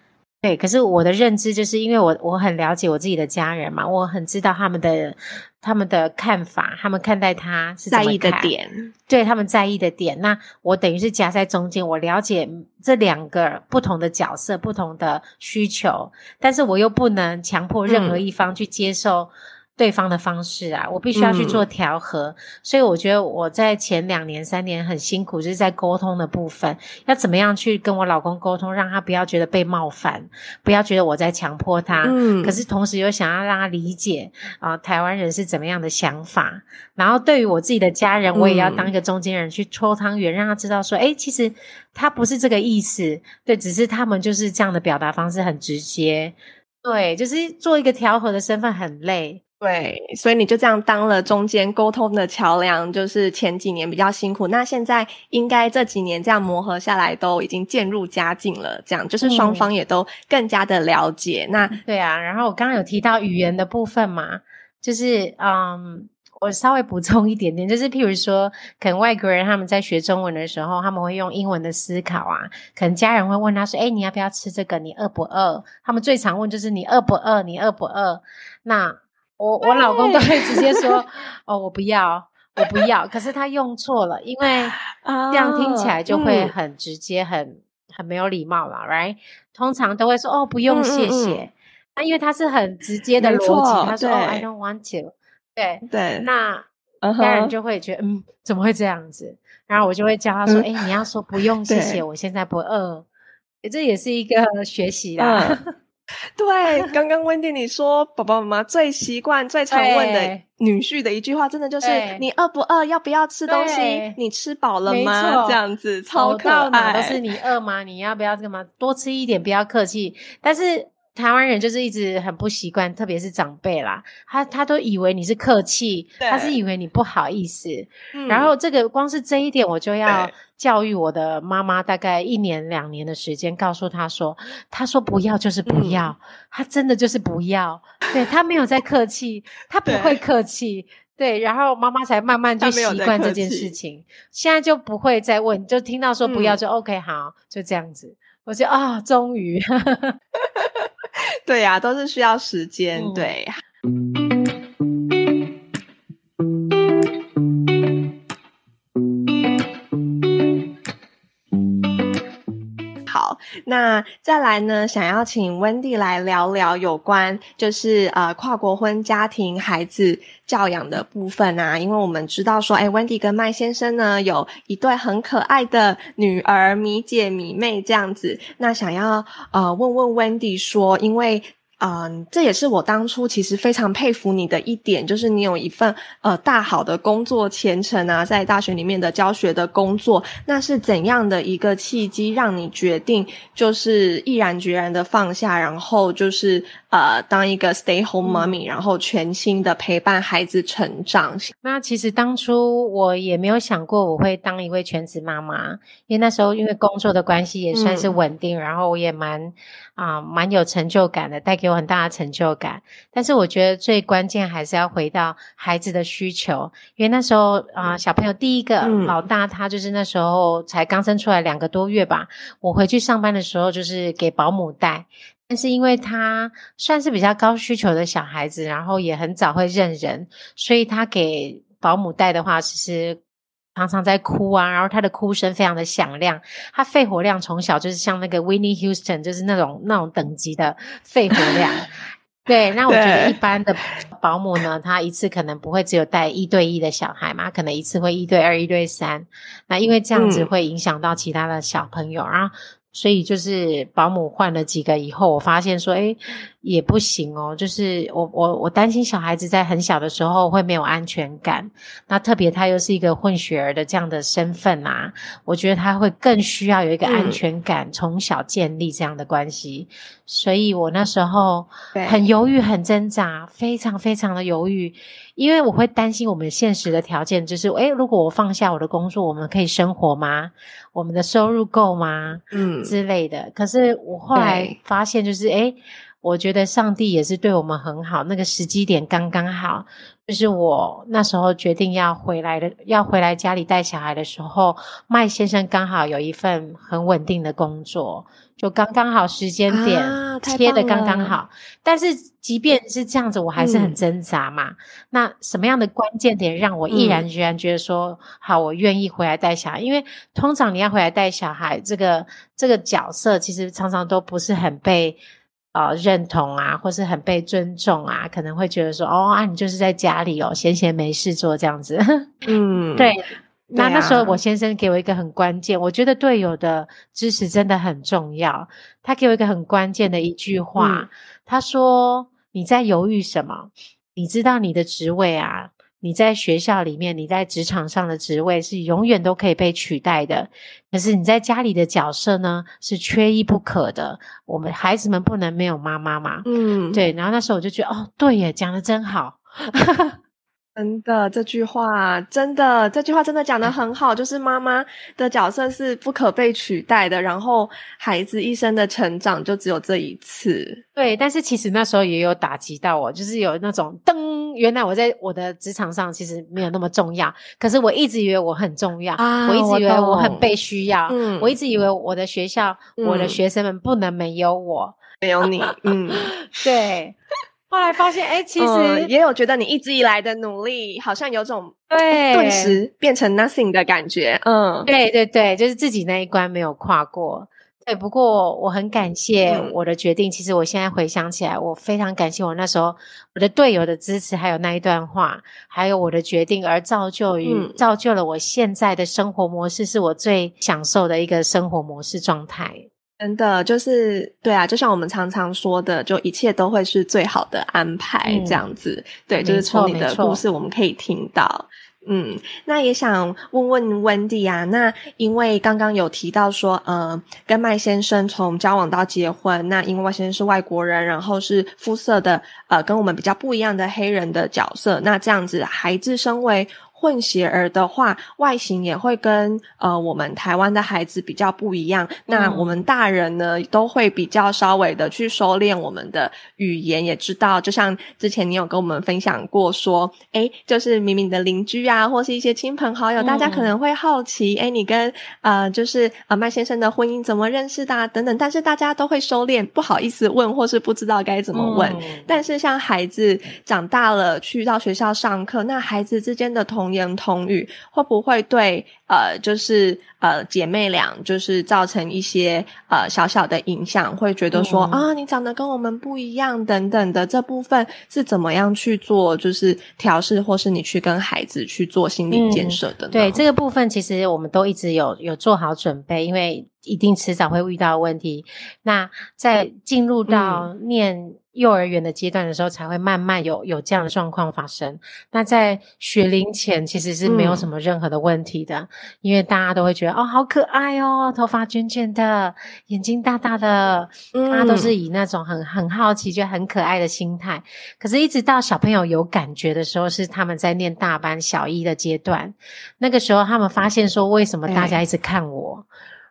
对，可是我的认知就是因为我我很了解我自己的家人嘛，我很知道他们的他们的看法，他们看待他是在意的点，对他们在意的点。那我等于是夹在中间，我了解这两个不同的角色、不同的需求，但是我又不能强迫任何一方去接受。对方的方式啊，我必须要去做调和，所以我觉得我在前两年、三年很辛苦，就是在沟通的部分，要怎么样去跟我老公沟通，让他不要觉得被冒犯，不要觉得我在强迫他。嗯，可是同时又想要让他理解啊，台湾人是怎么样的想法。然后对于我自己的家人，我也要当一个中间人去搓汤圆，让他知道说，哎，其实他不是这个意思，对，只是他们就是这样的表达方式很直接，对，就是做一个调和的身份很累。对，所以你就这样当了中间沟通的桥梁，就是前几年比较辛苦，那现在应该这几年这样磨合下来，都已经渐入佳境了。这样就是双方也都更加的了解。那对啊，然后我刚刚有提到语言的部分嘛，就是嗯，我稍微补充一点点，就是譬如说，可能外国人他们在学中文的时候，他们会用英文的思考啊，可能家人会问他说：“哎，你要不要吃这个？你饿不饿？”他们最常问就是“你饿不饿？你饿不饿？”那我我老公都会直接说哦，我不要，我不要。可是他用错了，因为这样听起来就会很直接，很很没有礼貌了，right？通常都会说哦，不用，谢谢。那因为他是很直接的逻辑，他说哦，I don't want to。对对，那家人就会觉得嗯，怎么会这样子？然后我就会教他说，哎，你要说不用，谢谢，我现在不饿。这也是一个学习啦。对，刚刚温蒂你说，爸爸妈妈最习惯、最常问的女婿的一句话，真的就是“你饿不饿？要不要吃东西？你吃饱了吗？”这样子超可爱。都是你饿吗？你要不要干嘛？多吃一点，不要客气。但是。台湾人就是一直很不习惯，特别是长辈啦，他他都以为你是客气，他是以为你不好意思。然后这个光是这一点，我就要教育我的妈妈，大概一年两年的时间，告诉他说，他说不要就是不要，他真的就是不要，对他没有在客气，他不会客气，对，然后妈妈才慢慢就习惯这件事情，现在就不会再问，就听到说不要就 OK 好，就这样子，我就啊，终于。对呀，都是需要时间。对，那再来呢？想要请 Wendy 来聊聊有关，就是呃跨国婚家庭孩子教养的部分啊。因为我们知道说，哎，温蒂跟麦先生呢有一对很可爱的女儿米姐、米妹这样子。那想要呃问问 Wendy 说，因为。嗯，这也是我当初其实非常佩服你的一点，就是你有一份呃大好的工作前程啊，在大学里面的教学的工作，那是怎样的一个契机让你决定就是毅然决然的放下，然后就是呃当一个 stay home mommy，然后全心的陪伴孩子成长？那其实当初我也没有想过我会当一位全职妈妈，因为那时候因为工作的关系也算是稳定，然后我也蛮啊蛮有成就感的，带给。我很大的成就感，但是我觉得最关键还是要回到孩子的需求，因为那时候啊，小朋友第一个老大他就是那时候才刚生出来两个多月吧，我回去上班的时候就是给保姆带，但是因为他算是比较高需求的小孩子，然后也很早会认人，所以他给保姆带的话，其实。常常在哭啊，然后他的哭声非常的响亮，他肺活量从小就是像那个 Winnie Houston，就是那种那种等级的肺活量。对，那我觉得一般的保姆呢，他一次可能不会只有带一对一的小孩嘛，可能一次会一对二、一对三。那因为这样子会影响到其他的小朋友，然后。所以就是保姆换了几个以后，我发现说，哎，也不行哦。就是我我我担心小孩子在很小的时候会没有安全感。那特别他又是一个混血儿的这样的身份啊，我觉得他会更需要有一个安全感，从小建立这样的关系。所以我那时候很犹豫，很挣扎，非常非常的犹豫。因为我会担心我们现实的条件，就是诶，如果我放下我的工作，我们可以生活吗？我们的收入够吗？嗯，之类的。可是我后来发现，就是诶，我觉得上帝也是对我们很好，那个时机点刚刚好。就是我那时候决定要回来的，要回来家里带小孩的时候，麦先生刚好有一份很稳定的工作，就刚刚好时间点切的刚刚好。但是即便是这样子，我还是很挣扎嘛。那什么样的关键点让我毅然决然觉得说好，我愿意回来带小孩？因为通常你要回来带小孩，这个这个角色其实常常都不是很被。呃，认同啊，或是很被尊重啊，可能会觉得说，哦啊，你就是在家里哦，闲闲没事做这样子。嗯，对。那那时候我先生给我一个很关键，我觉得队友的支持真的很重要。他给我一个很关键的一句话，他说：“你在犹豫什么？你知道你的职位啊。”你在学校里面，你在职场上的职位是永远都可以被取代的，可是你在家里的角色呢，是缺一不可的。我们孩子们不能没有妈妈嘛？嗯，对。然后那时候我就觉得，哦，对耶，讲的真好。真的，这句话真的，这句话真的讲的很好，就是妈妈的角色是不可被取代的，然后孩子一生的成长就只有这一次。对，但是其实那时候也有打击到我，就是有那种噔，原来我在我的职场上其实没有那么重要，可是我一直以为我很重要，我一直以为我很被需要，我一直以为我的学校、我的学生们不能没有我，没有你，嗯，对。后来发现，哎，其实也有觉得你一直以来的努力，好像有种对顿时变成 nothing 的感觉。嗯，对对对，就是自己那一关没有跨过。对，不过我很感谢我的决定。其实我现在回想起来，我非常感谢我那时候我的队友的支持，还有那一段话，还有我的决定，而造就于造就了我现在的生活模式，是我最享受的一个生活模式状态。真的就是对啊，就像我们常常说的，就一切都会是最好的安排这样子。对，就是从你的故事我们可以听到。嗯，那也想问问温蒂啊，那因为刚刚有提到说，呃，跟麦先生从交往到结婚，那因为麦先生是外国人，然后是肤色的呃跟我们比较不一样的黑人的角色，那这样子孩子身为。混血儿的话，外形也会跟呃我们台湾的孩子比较不一样。那我们大人呢，都会比较稍微的去收敛我们的语言，也知道，就像之前你有跟我们分享过，说，哎，就是明明的邻居啊，或是一些亲朋好友，大家可能会好奇，哎，你跟呃，就是呃麦先生的婚姻怎么认识的，等等，但是大家都会收敛，不好意思问，或是不知道该怎么问。但是像孩子长大了，去到学校上课，那孩子之间的同同言通语会不会对呃，就是呃姐妹俩就是造成一些呃小小的影响？会觉得说啊，你长得跟我们不一样等等的这部分是怎么样去做就是调试，或是你去跟孩子去做心理建设的？对这个部分，其实我们都一直有有做好准备，因为一定迟早会遇到问题。那在进入到念。幼儿园的阶段的时候，才会慢慢有有这样的状况发生。那在学龄前其实是没有什么任何的问题的，因为大家都会觉得哦，好可爱哦，头发卷卷的，眼睛大大的，大家都是以那种很很好奇、觉得很可爱的心态。可是，一直到小朋友有感觉的时候，是他们在念大班小一的阶段，那个时候他们发现说，为什么大家一直看我？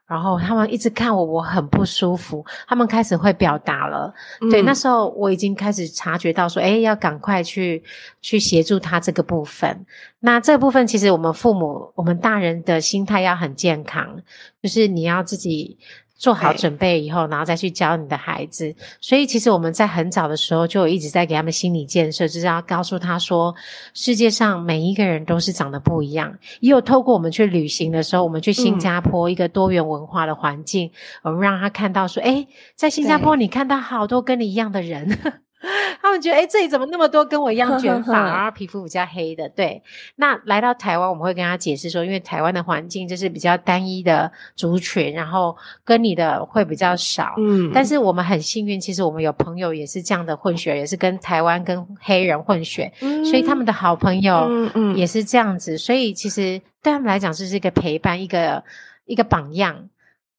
然后他们一直看我，我很不舒服。他们开始会表达了，对，那时候我已经开始察觉到说，哎，要赶快去去协助他这个部分。那这部分其实我们父母、我们大人的心态要很健康，就是你要自己。做好准备以后，然后再去教你的孩子。所以，其实我们在很早的时候就一直在给他们心理建设，就是要告诉他说，世界上每一个人都是长得不一样。也有透过我们去旅行的时候，我们去新加坡一个多元文化的环境，我们让他看到说，哎，在新加坡你看到好多跟你一样的人。他们觉得，哎，这里怎么那么多跟我一样 卷发，然后皮肤比较黑的？对，那来到台湾，我们会跟他解释说，因为台湾的环境就是比较单一的族群，然后跟你的会比较少。嗯，但是我们很幸运，其实我们有朋友也是这样的混血，也是跟台湾跟黑人混血，所以他们的好朋友也是这样子，所以其实对他们来讲，就是一个陪伴，一个一个榜样。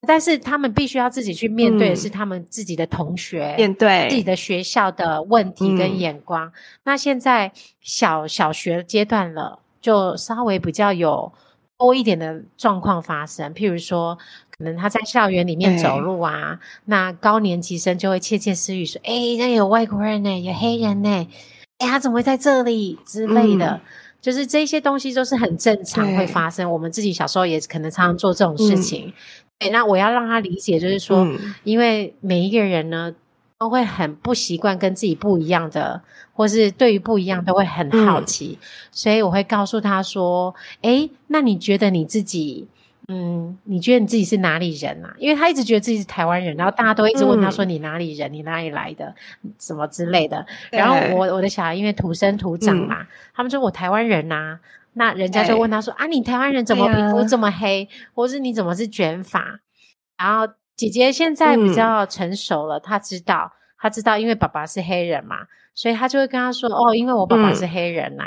但是他们必须要自己去面对的是他们自己的同学，面对自己的学校的问题跟眼光。那现在小小学阶段了，就稍微比较有多一点的状况发生，譬如说，可能他在校园里面走路啊，那高年级生就会窃窃私语说：“哎，那有外国人呢，有黑人呢，哎，他怎么会在这里之类的？”就是这些东西都是很正常会发生。我们自己小时候也可能常常做这种事情。对，那我要让他理解，就是说，因为每一个人呢。都会很不习惯跟自己不一样的，或是对于不一样都会很好奇，所以我会告诉他说：“哎，那你觉得你自己，嗯，你觉得你自己是哪里人啊？因为他一直觉得自己是台湾人，然后大家都一直问他说：你哪里人？你哪里来的？什么之类的。然后我我的小孩因为土生土长嘛，他们说我台湾人呐，那人家就问他说：啊，你台湾人怎么皮肤这么黑？或是你怎么是卷发？然后。姐姐现在比较成熟了，她知道，她知道，因为爸爸是黑人嘛，所以她就会跟他说：“哦，因为我爸爸是黑人呐，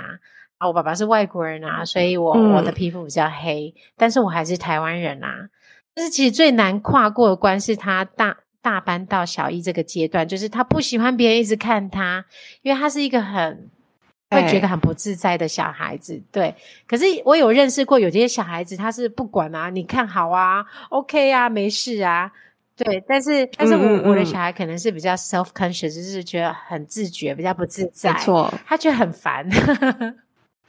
啊，我爸爸是外国人啊，所以我我的皮肤比较黑，但是我还是台湾人啊。”但是其实最难跨过的关是他大大班到小一这个阶段，就是他不喜欢别人一直看他，因为他是一个很。会觉得很不自在的小孩子，对。可是我有认识过有些小孩子，他是不管啊，你看好啊，OK 啊，没事啊，对。但是，但是我我的小孩可能是比较 self conscious，就是觉得很自觉，比较不自在，没错，他觉得很烦。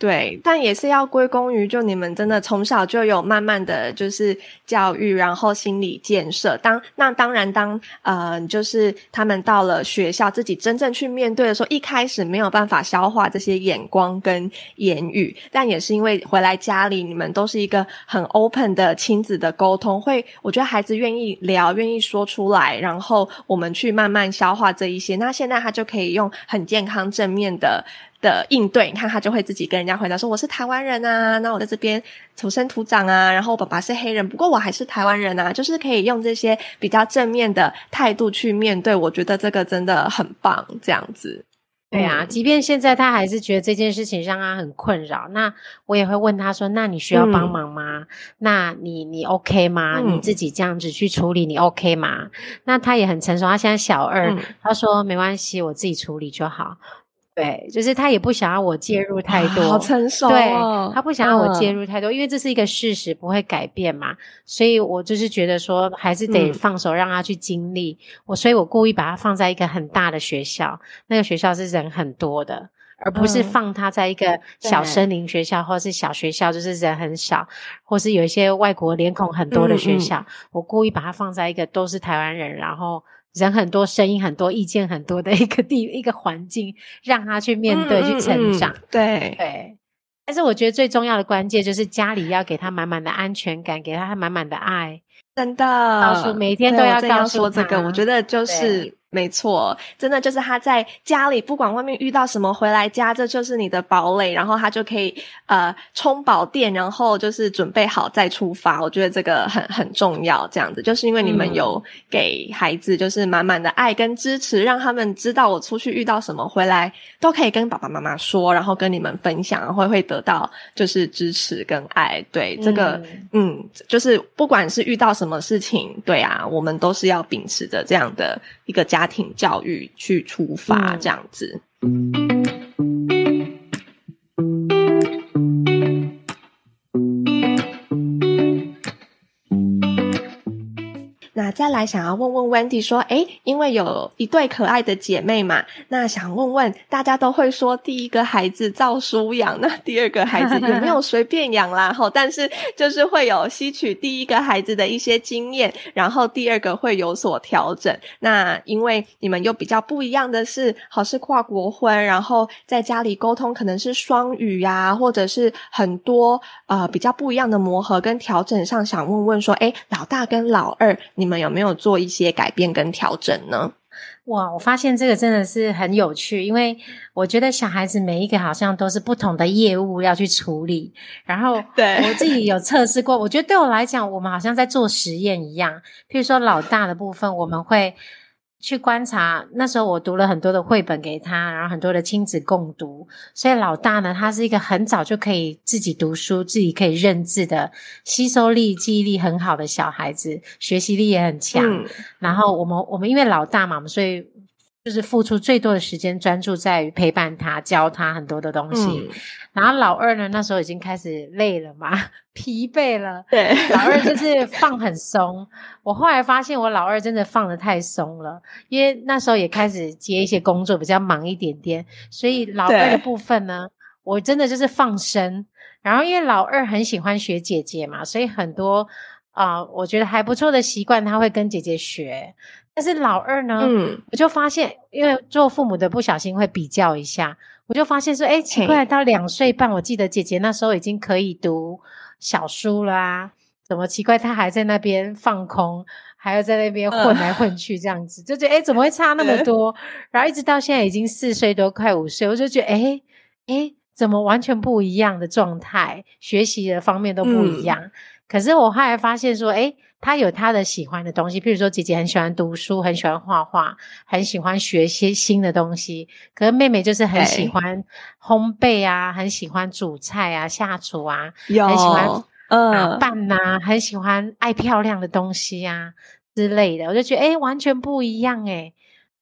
对，但也是要归功于，就你们真的从小就有慢慢的就是教育，然后心理建设。当那当然，当呃，就是他们到了学校，自己真正去面对的时候，一开始没有办法消化这些眼光跟言语，但也是因为回来家里，你们都是一个很 open 的亲子的沟通，会我觉得孩子愿意聊，愿意说出来，然后我们去慢慢消化这一些。那现在他就可以用很健康正面的。的应对，你看他就会自己跟人家回答说：“我是台湾人啊，那我在这边土生土长啊，然后我爸爸是黑人，不过我还是台湾人啊。”就是可以用这些比较正面的态度去面对，我觉得这个真的很棒。这样子，对啊，即便现在他还是觉得这件事情让他很困扰，那我也会问他说：“那你需要帮忙吗？那你你 OK 吗？你自己这样子去处理，你 OK 吗？”那他也很成熟，他现在小二，他说：“没关系，我自己处理就好。”对，就是他也不想要我介入太多，好成熟。对他不想要我介入太多，因为这是一个事实，不会改变嘛。所以我就是觉得说，还是得放手让他去经历。我所以我故意把他放在一个很大的学校，那个学校是人很多的，而不是放他在一个小森林学校或者是小学校，就是人很少，或是有一些外国脸孔很多的学校。我故意把他放在一个都是台湾人，然后。人很多，声音很多，意见很多的一个地一个环境，让他去面对、去成长。对对，但是我觉得最重要的关键就是家里要给他满满的安全感，给他满满的爱。真的，告诉每天都要告诉这个，我觉得就是。没错，真的就是他在家里，不管外面遇到什么，回来家这就是你的堡垒，然后他就可以呃充饱电，然后就是准备好再出发。我觉得这个很很重要，这样子就是因为你们有给孩子就是满满的爱跟支持，让他们知道我出去遇到什么，回来都可以跟爸爸妈妈说，然后跟你们分享，会会得到就是支持跟爱。对这个，嗯，就是不管是遇到什么事情，对啊，我们都是要秉持着这样的一个家。家庭教育去出发，这样子。再来想要问问 Wendy 说，诶，因为有一对可爱的姐妹嘛，那想问问大家都会说第一个孩子照书养，那第二个孩子有没有随便养啦？吼，但是就是会有吸取第一个孩子的一些经验，然后第二个会有所调整。那因为你们又比较不一样的是，好是跨国婚，然后在家里沟通可能是双语呀，或者是很多呃比较不一样的磨合跟调整上，想问问说，诶，老大跟老二你。们有没有做一些改变跟调整呢？哇，我发现这个真的是很有趣，因为我觉得小孩子每一个好像都是不同的业务要去处理。然后，对我自己有测试过，我觉得对我来讲，我们好像在做实验一样。譬如说，老大的部分，我们会。去观察，那时候我读了很多的绘本给他，然后很多的亲子共读。所以老大呢，他是一个很早就可以自己读书、自己可以认字的，吸收力、记忆力很好的小孩子，学习力也很强。然后我们我们因为老大嘛，所以就是付出最多的时间，专注在于陪伴他，教他很多的东西。嗯然后老二呢，那时候已经开始累了嘛，疲惫了。对，老二就是 放很松，我后来发现我老二真的放的太松了，因为那时候也开始接一些工作，比较忙一点点，所以老二的部分呢，我真的就是放生。然后因为老二很喜欢学姐姐嘛，所以很多啊、我觉得还不错的习惯他会跟姐姐学。但是老二呢，嗯，我就发现，因为做父母的不小心会比较一下，我就发现说，哎，奇怪，到两岁半，我记得姐姐那时候已经可以读小书啦啊，怎么奇怪，她还在那边放空，还要在那边混来混去这样子，就觉得哎，怎么会差那么多？然后一直到现在已经四岁多，快五岁，我就觉得哎哎，怎么完全不一样的状态，学习的方面都不一样。可是我后来发现说，哎，他有他的喜欢的东西，譬如说姐姐很喜欢读书，很喜欢画画，很喜欢学些新的东西。可是妹妹就是很喜欢烘焙啊，很喜欢煮菜啊、下厨啊，很喜欢打嗯，扮呐、很喜欢爱漂亮的东西啊之类的。我就觉得，哎，完全不一样哎。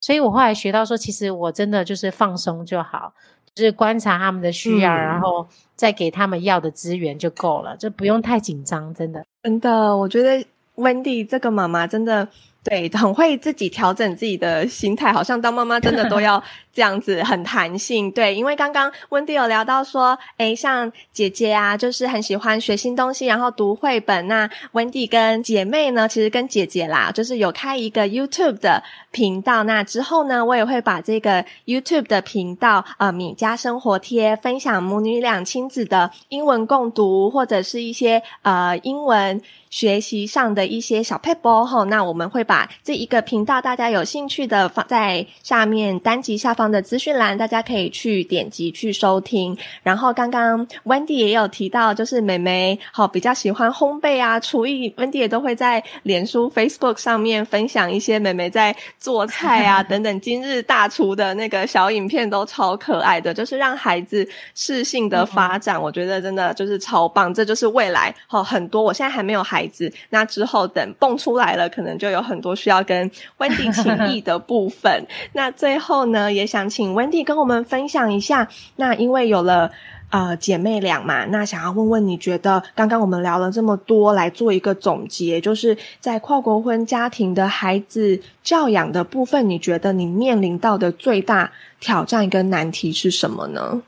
所以我后来学到说，其实我真的就是放松就好，就是观察他们的需要，嗯然后再给他们要的资源就够了，就不用太紧张，真的。真的，我觉得 Wendy 这个妈妈真的对 很会自己调整自己的心态，好像当妈妈真的都要这样子很弹性。对，因为刚刚 Wendy 有聊到说，诶，像姐姐啊，就是很喜欢学新东西，然后读绘本。那 Wendy 跟姐妹呢，其实跟姐姐啦，就是有开一个 YouTube 的频道。那之后呢，我也会把这个 YouTube 的频道呃米家生活贴分享母女俩亲子的英文共读，或者是一些呃英文学习上的一些小 p a p e 后，那我们会把这一个频道大家有兴趣的放在下面单集下方的资讯栏，大家可以去点击去收听。然后刚刚 Wendy 也有提到，就是美眉好、比较喜欢烘焙啊、厨艺，Wendy 也都会在脸书、Facebook 上面分享一些美眉在做菜啊 等等今日大厨的那个小影片，都超可爱的，就是让孩子适性的发展，我觉得真的就是超棒。这就是未来好、很多，我现在还没有孩子，那之后等蹦出来了，可能就有很多需要跟 Wendy 情谊的部分。那最后呢，也想请 Wendy 跟我们分享一下，那因为有了。呃，姐妹俩嘛，那想要问问你觉得，刚刚我们聊了这么多，来做一个总结，就是在跨国婚家庭的孩子教养的部分，你觉得你面临到的最大挑战跟难题是什么呢？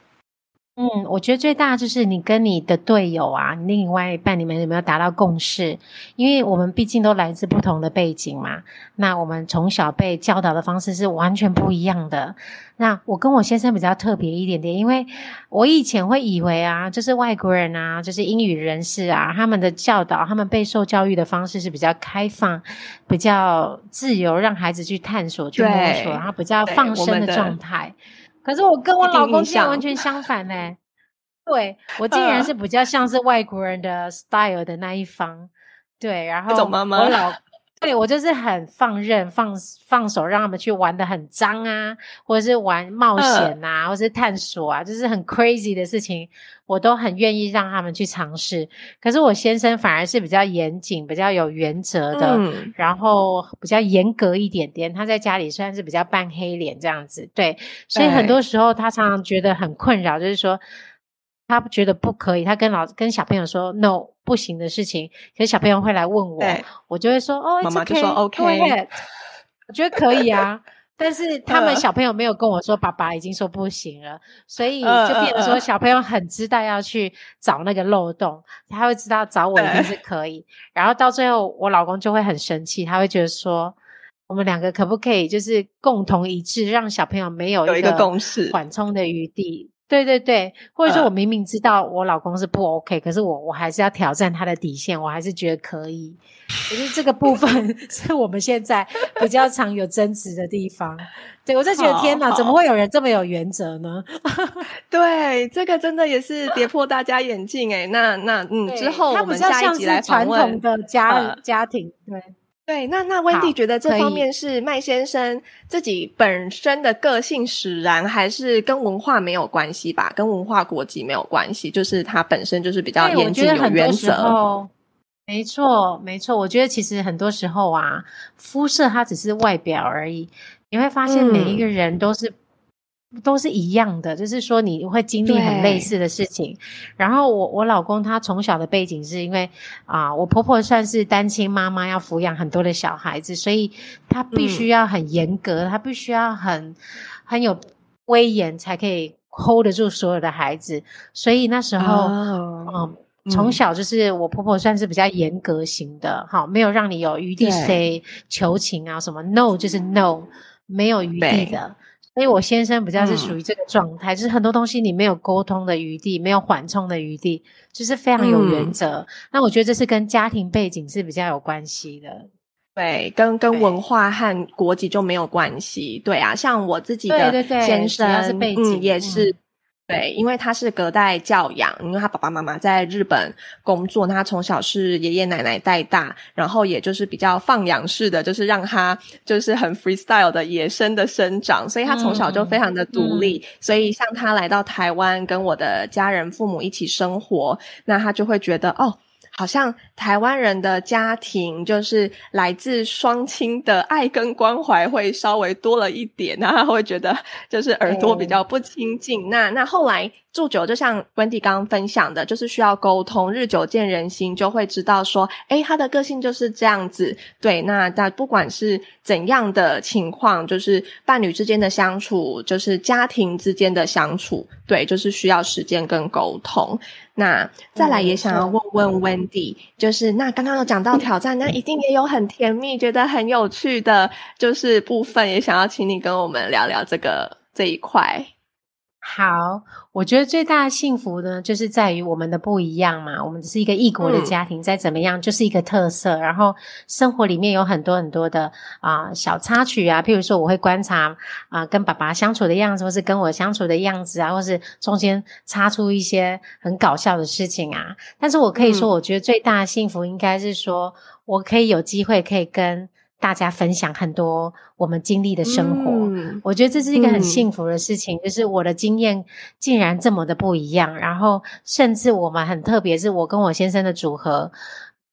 嗯，我觉得最大就是你跟你的队友啊，你另外一半，你们有没有达到共识？因为我们毕竟都来自不同的背景嘛，那我们从小被教导的方式是完全不一样的。那我跟我先生比较特别一点点，因为我以前会以为啊，就是外国人啊，就是英语人士啊，他们的教导，他们被受教育的方式是比较开放、比较自由，让孩子去探索、去摸索，然后比较放生的状态。可是我跟我老公竟然完全相反呢、对我竟然嗯。是比较像是外国人的 style 的那一方，对，然后我老对我就是很放任、放放手，让他们去玩的很脏啊，或者是玩冒险啊，或者是探索啊，就是很 crazy 的事情，我都很愿意让他们去尝试。可是我先生反而是比较严谨、比较有原则的，嗯，然后比较严格一点点。他在家里虽然是比较扮黑脸这样子，对，所以很多时候他常常觉得很困扰，就是说他觉得不可以，他跟老跟小朋友说 no 不行的事情，可是小朋友会来问我，我就会说哦，妈妈就说 OK 我觉得可以啊。但是他们嗯小朋友没有跟我说，爸爸已经说不行了，所以嗯就变得说小朋友很知道要去找那个漏洞，他会知道找我一定是可以。然后到最后，我老公就会很生气，他会觉得说，我们两个可不可以就是共同一致，让小朋友没有有一个共识缓冲的余地？对对对，或者说嗯我明明知道我老公是不 OK，、可是我我还是要挑战他的底线，我还是觉得可以。可是这个部分 是我们现在比较常有争执的地方。对我就觉得天哪，怎么会有人这么有原则呢？对，这个真的也是跌破大家眼镜诶。那那嗯，之后它我们下一比较像集来访是传统问。的家、呃家庭，对。对，那那温蒂觉得这方面是麦先生自己本身的个性使然，还是跟文化没有关系吧？跟文化国籍没有关系，就是他本身就是比较严谨有原则。候，没错，没错。我觉得其实很多时候啊，肤色它只是外表而已。你会发现每一个人都是。都是一样的，就是说你会经历很类似的事情。然后我我老公他从小的背景是因为啊，我婆婆算是单亲妈妈，要抚养很多的小孩子，所以他必须要很严格，他必须要很很有威严，才可以 hold 得住所有的孩子。所以那时候，嗯，从小就是我婆婆算是比较严格型的，好，没有让你有余地 say 求情啊什么，no 就是 no，没有余地的。所以，我先生比较是属于这个状态，就是很多东西你没有沟通的余地，没有缓冲的余地，就是非常有原则。那我觉得这是跟家庭背景是比较有关系的，对，跟跟文化和国籍就没有关系。对啊，像我自己的先生，嗯，也是。对，因为他是隔代教养，因为他爸爸妈妈在日本工作，他从小是爷爷奶奶带大，然后也就是比较放养式的，就是让他就是很 freestyle 的野生的生长，所以他从小就非常的独立。所以像他来到台湾跟我的家人父母一起生活，那他就会觉得哦。好像台湾人的家庭就是来自双亲的爱跟关怀会稍微多了一点，然后会觉得就是耳朵比较不亲近。那那后来。住久，就像温迪刚刚分享的，就是需要沟通，日久见人心，就会知道说，诶，他的个性就是这样子。对，那那不管是怎样的情况，就是伴侣之间的相处，就是家庭之间的相处，对，就是需要时间跟沟通。那再来也想要问问温迪，就是那刚刚有讲到挑战，那一定也有很甜蜜、觉得很有趣的，就是部分，也想要请你跟我们聊聊这个这一块。好，我觉得最大的幸福呢，就是在于我们的不一样嘛。我们只是一个异国的家庭，再怎么样就是一个特色。然后生活里面有很多很多的啊小插曲啊，譬如说我会观察啊跟爸爸相处的样子，或是跟我相处的样子啊，或是中间插出一些很搞笑的事情啊。但是我可以说，我觉得最大的幸福应该是说我可以有机会可以跟。大家分享很多我们经历的生活，我觉得这是一个很幸福的事情。就是我的经验竟然这么的不一样，然后甚至我们很特别，是我跟我先生的组合，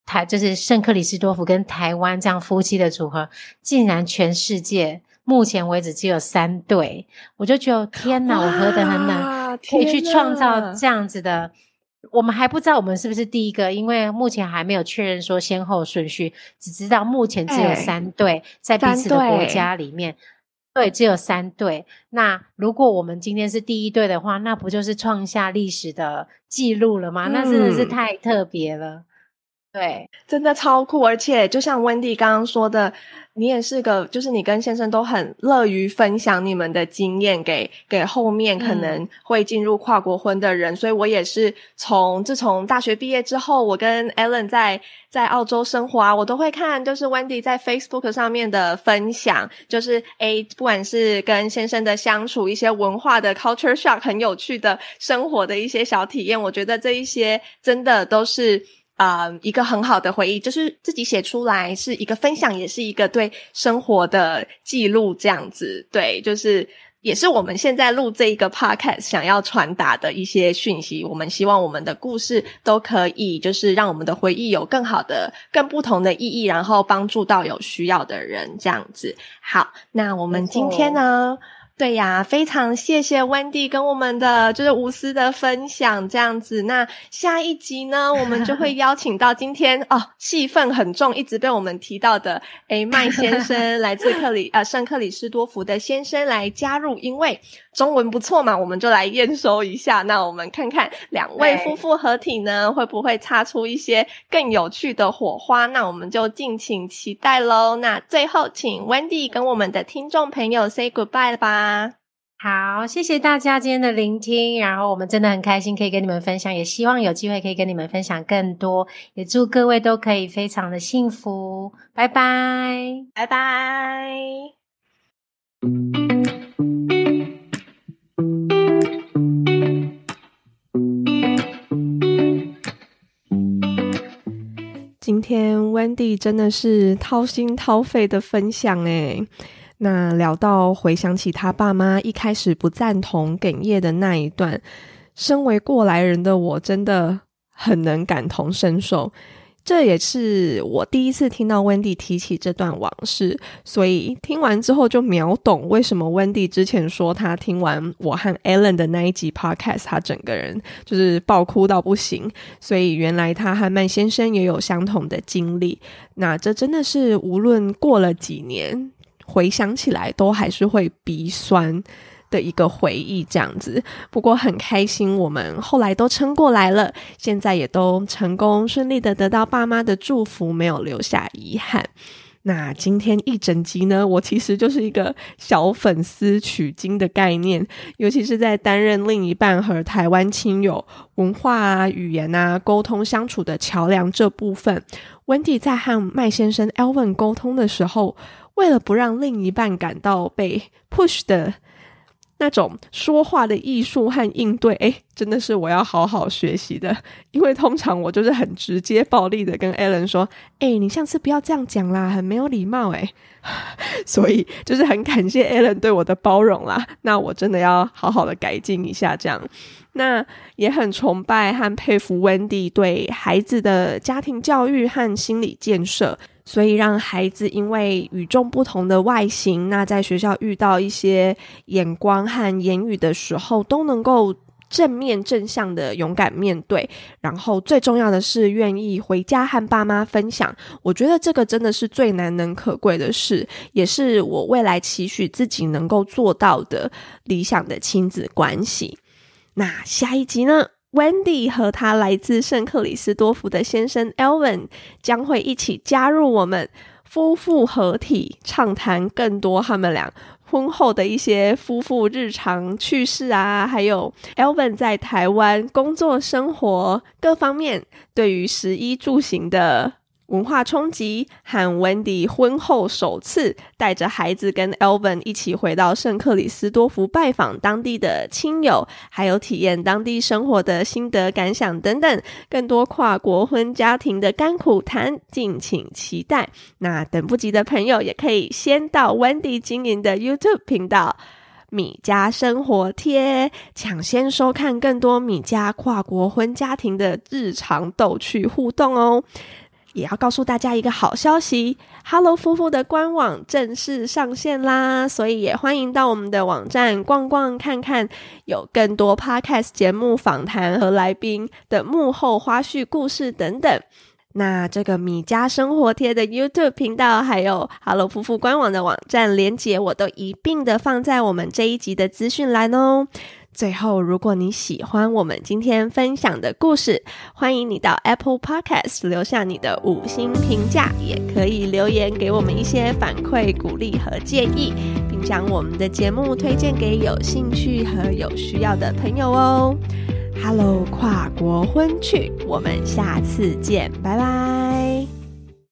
台就是圣克里斯多夫跟台湾这样夫妻的组合，竟然全世界目前为止只有三对，我就觉得天哪，我何德很能，可以去创造这样子的。我们还不知道我们是不是第一个，因为目前还没有确认说先后顺序，只知道目前只有三对在彼此的国家里面，对，只有三对。那如果我们今天是第一对的话，那不就是创下历史的记录了吗？那真的是太特别了，对，真的超酷。而且就像温蒂刚刚说的。你也是个，就是你跟先生都很乐于分享你们的经验给给后面可能会进入跨国婚的人，所以我也是从自从大学毕业之后，我跟 Ellen 在在澳洲生活啊，我都会看，就是 Wendy 在 Facebook 上面的分享，就是诶，不管是跟先生的相处，一些文化的 culture shock，很有趣的生活的一些小体验，我觉得这一些真的都是。啊，一个很好的回忆，就是自己写出来是一个分享，也是一个对生活的记录，这样子。对，就是也是我们现在录这一个 podcast 想要传达的一些讯息。我们希望我们的故事都可以，就是让我们的回忆有更好的、更不同的意义，然后帮助到有需要的人，这样子。好，那我们今天呢？对呀，非常谢谢 Wendy 跟我们的就是无私的分享，这样子。那下一集呢，我们就会 邀请到今天哦戏份很重，一直被我们提到的诶麦先生，来自克里呃圣克里斯多福的先生来加入，因为。中文不错嘛，我们就来验收一下。那我们看看两位夫妇合体呢，会不会擦出一些更有趣的火花？那我们就敬请期待喽。那最后，请 Wendy 跟我们的听众朋友 say goodbye 了吧。好，谢谢大家今天的聆听。然后我们真的很开心可以跟你们分享，也希望有机会可以跟你们分享更多。也祝各位都可以非常的幸福。拜拜，拜拜。Wendy 真的是掏心掏肺的分享诶，那聊到回想起他爸妈一开始不赞同哽咽的那一段，身为过来人的我真的很能感同身受。这也是我第一次听到温蒂提起这段往事，所以听完之后就秒懂为什么温蒂之前说他听完我和 Alan 的那一集 Podcast，他整个人就是爆哭到不行。所以原来他和曼先生也有相同的经历。那这真的是无论过了几年，回想起来都还是会鼻酸。的一个回忆，这样子。不过很开心，我们后来都撑过来了，现在也都成功顺利的得到爸妈的祝福，没有留下遗憾。那今天一整集呢，我其实就是一个小粉丝取经的概念，尤其是在担任另一半和台湾亲友文化啊、语言啊沟通相处的桥梁这部分。Wendy 在和麦先生 Elvin 沟通的时候，为了不让另一半感到被 push 的。那种说话的艺术和应对，诶，真的是我要好好学习的。因为通常我就是很直接、暴力的跟 Alan 说：“诶，你下次不要这样讲啦，很没有礼貌。”诶，所以就是很感谢 Alan 对我的包容啦。那我真的要好好的改进一下，这样。那也很崇拜和佩服 Wendy 对孩子的家庭教育和心理建设。所以让孩子因为与众不同的外形，那在学校遇到一些眼光和言语的时候，都能够正面正向的勇敢面对。然后最重要的是，愿意回家和爸妈分享。我觉得这个真的是最难能可贵的事，也是我未来期许自己能够做到的理想的亲子关系。那下一集呢？Wendy 和他来自圣克里斯多夫的先生 Elvin 将会一起加入我们夫妇合体，畅谈更多他们俩婚后的一些夫妇日常趣事啊，还有 Elvin 在台湾工作、生活各方面对于食衣住行的。文化冲击，和 Wendy 婚后首次带着孩子跟 Elvin 一起回到圣克里斯多福拜访当地的亲友，还有体验当地生活的心得感想等等，更多跨国婚家庭的甘苦谈，敬请期待。那等不及的朋友也可以先到 Wendy 经营的 YouTube 频道“米家生活贴”，抢先收看更多米家跨国婚家庭的日常逗趣互动哦。也要告诉大家一个好消息，Hello 夫妇的官网正式上线啦！所以也欢迎到我们的网站逛逛看看，有更多 Podcast 节目访谈和来宾的幕后花絮故事等等。那这个米家生活贴的 YouTube 频道，还有 Hello 夫妇官网的网站连接，我都一并的放在我们这一集的资讯栏哦。最后，如果你喜欢我们今天分享的故事，欢迎你到 Apple Podcast 留下你的五星评价，也可以留言给我们一些反馈、鼓励和建议，并将我们的节目推荐给有兴趣和有需要的朋友哦。Hello，跨国婚趣，我们下次见，拜拜。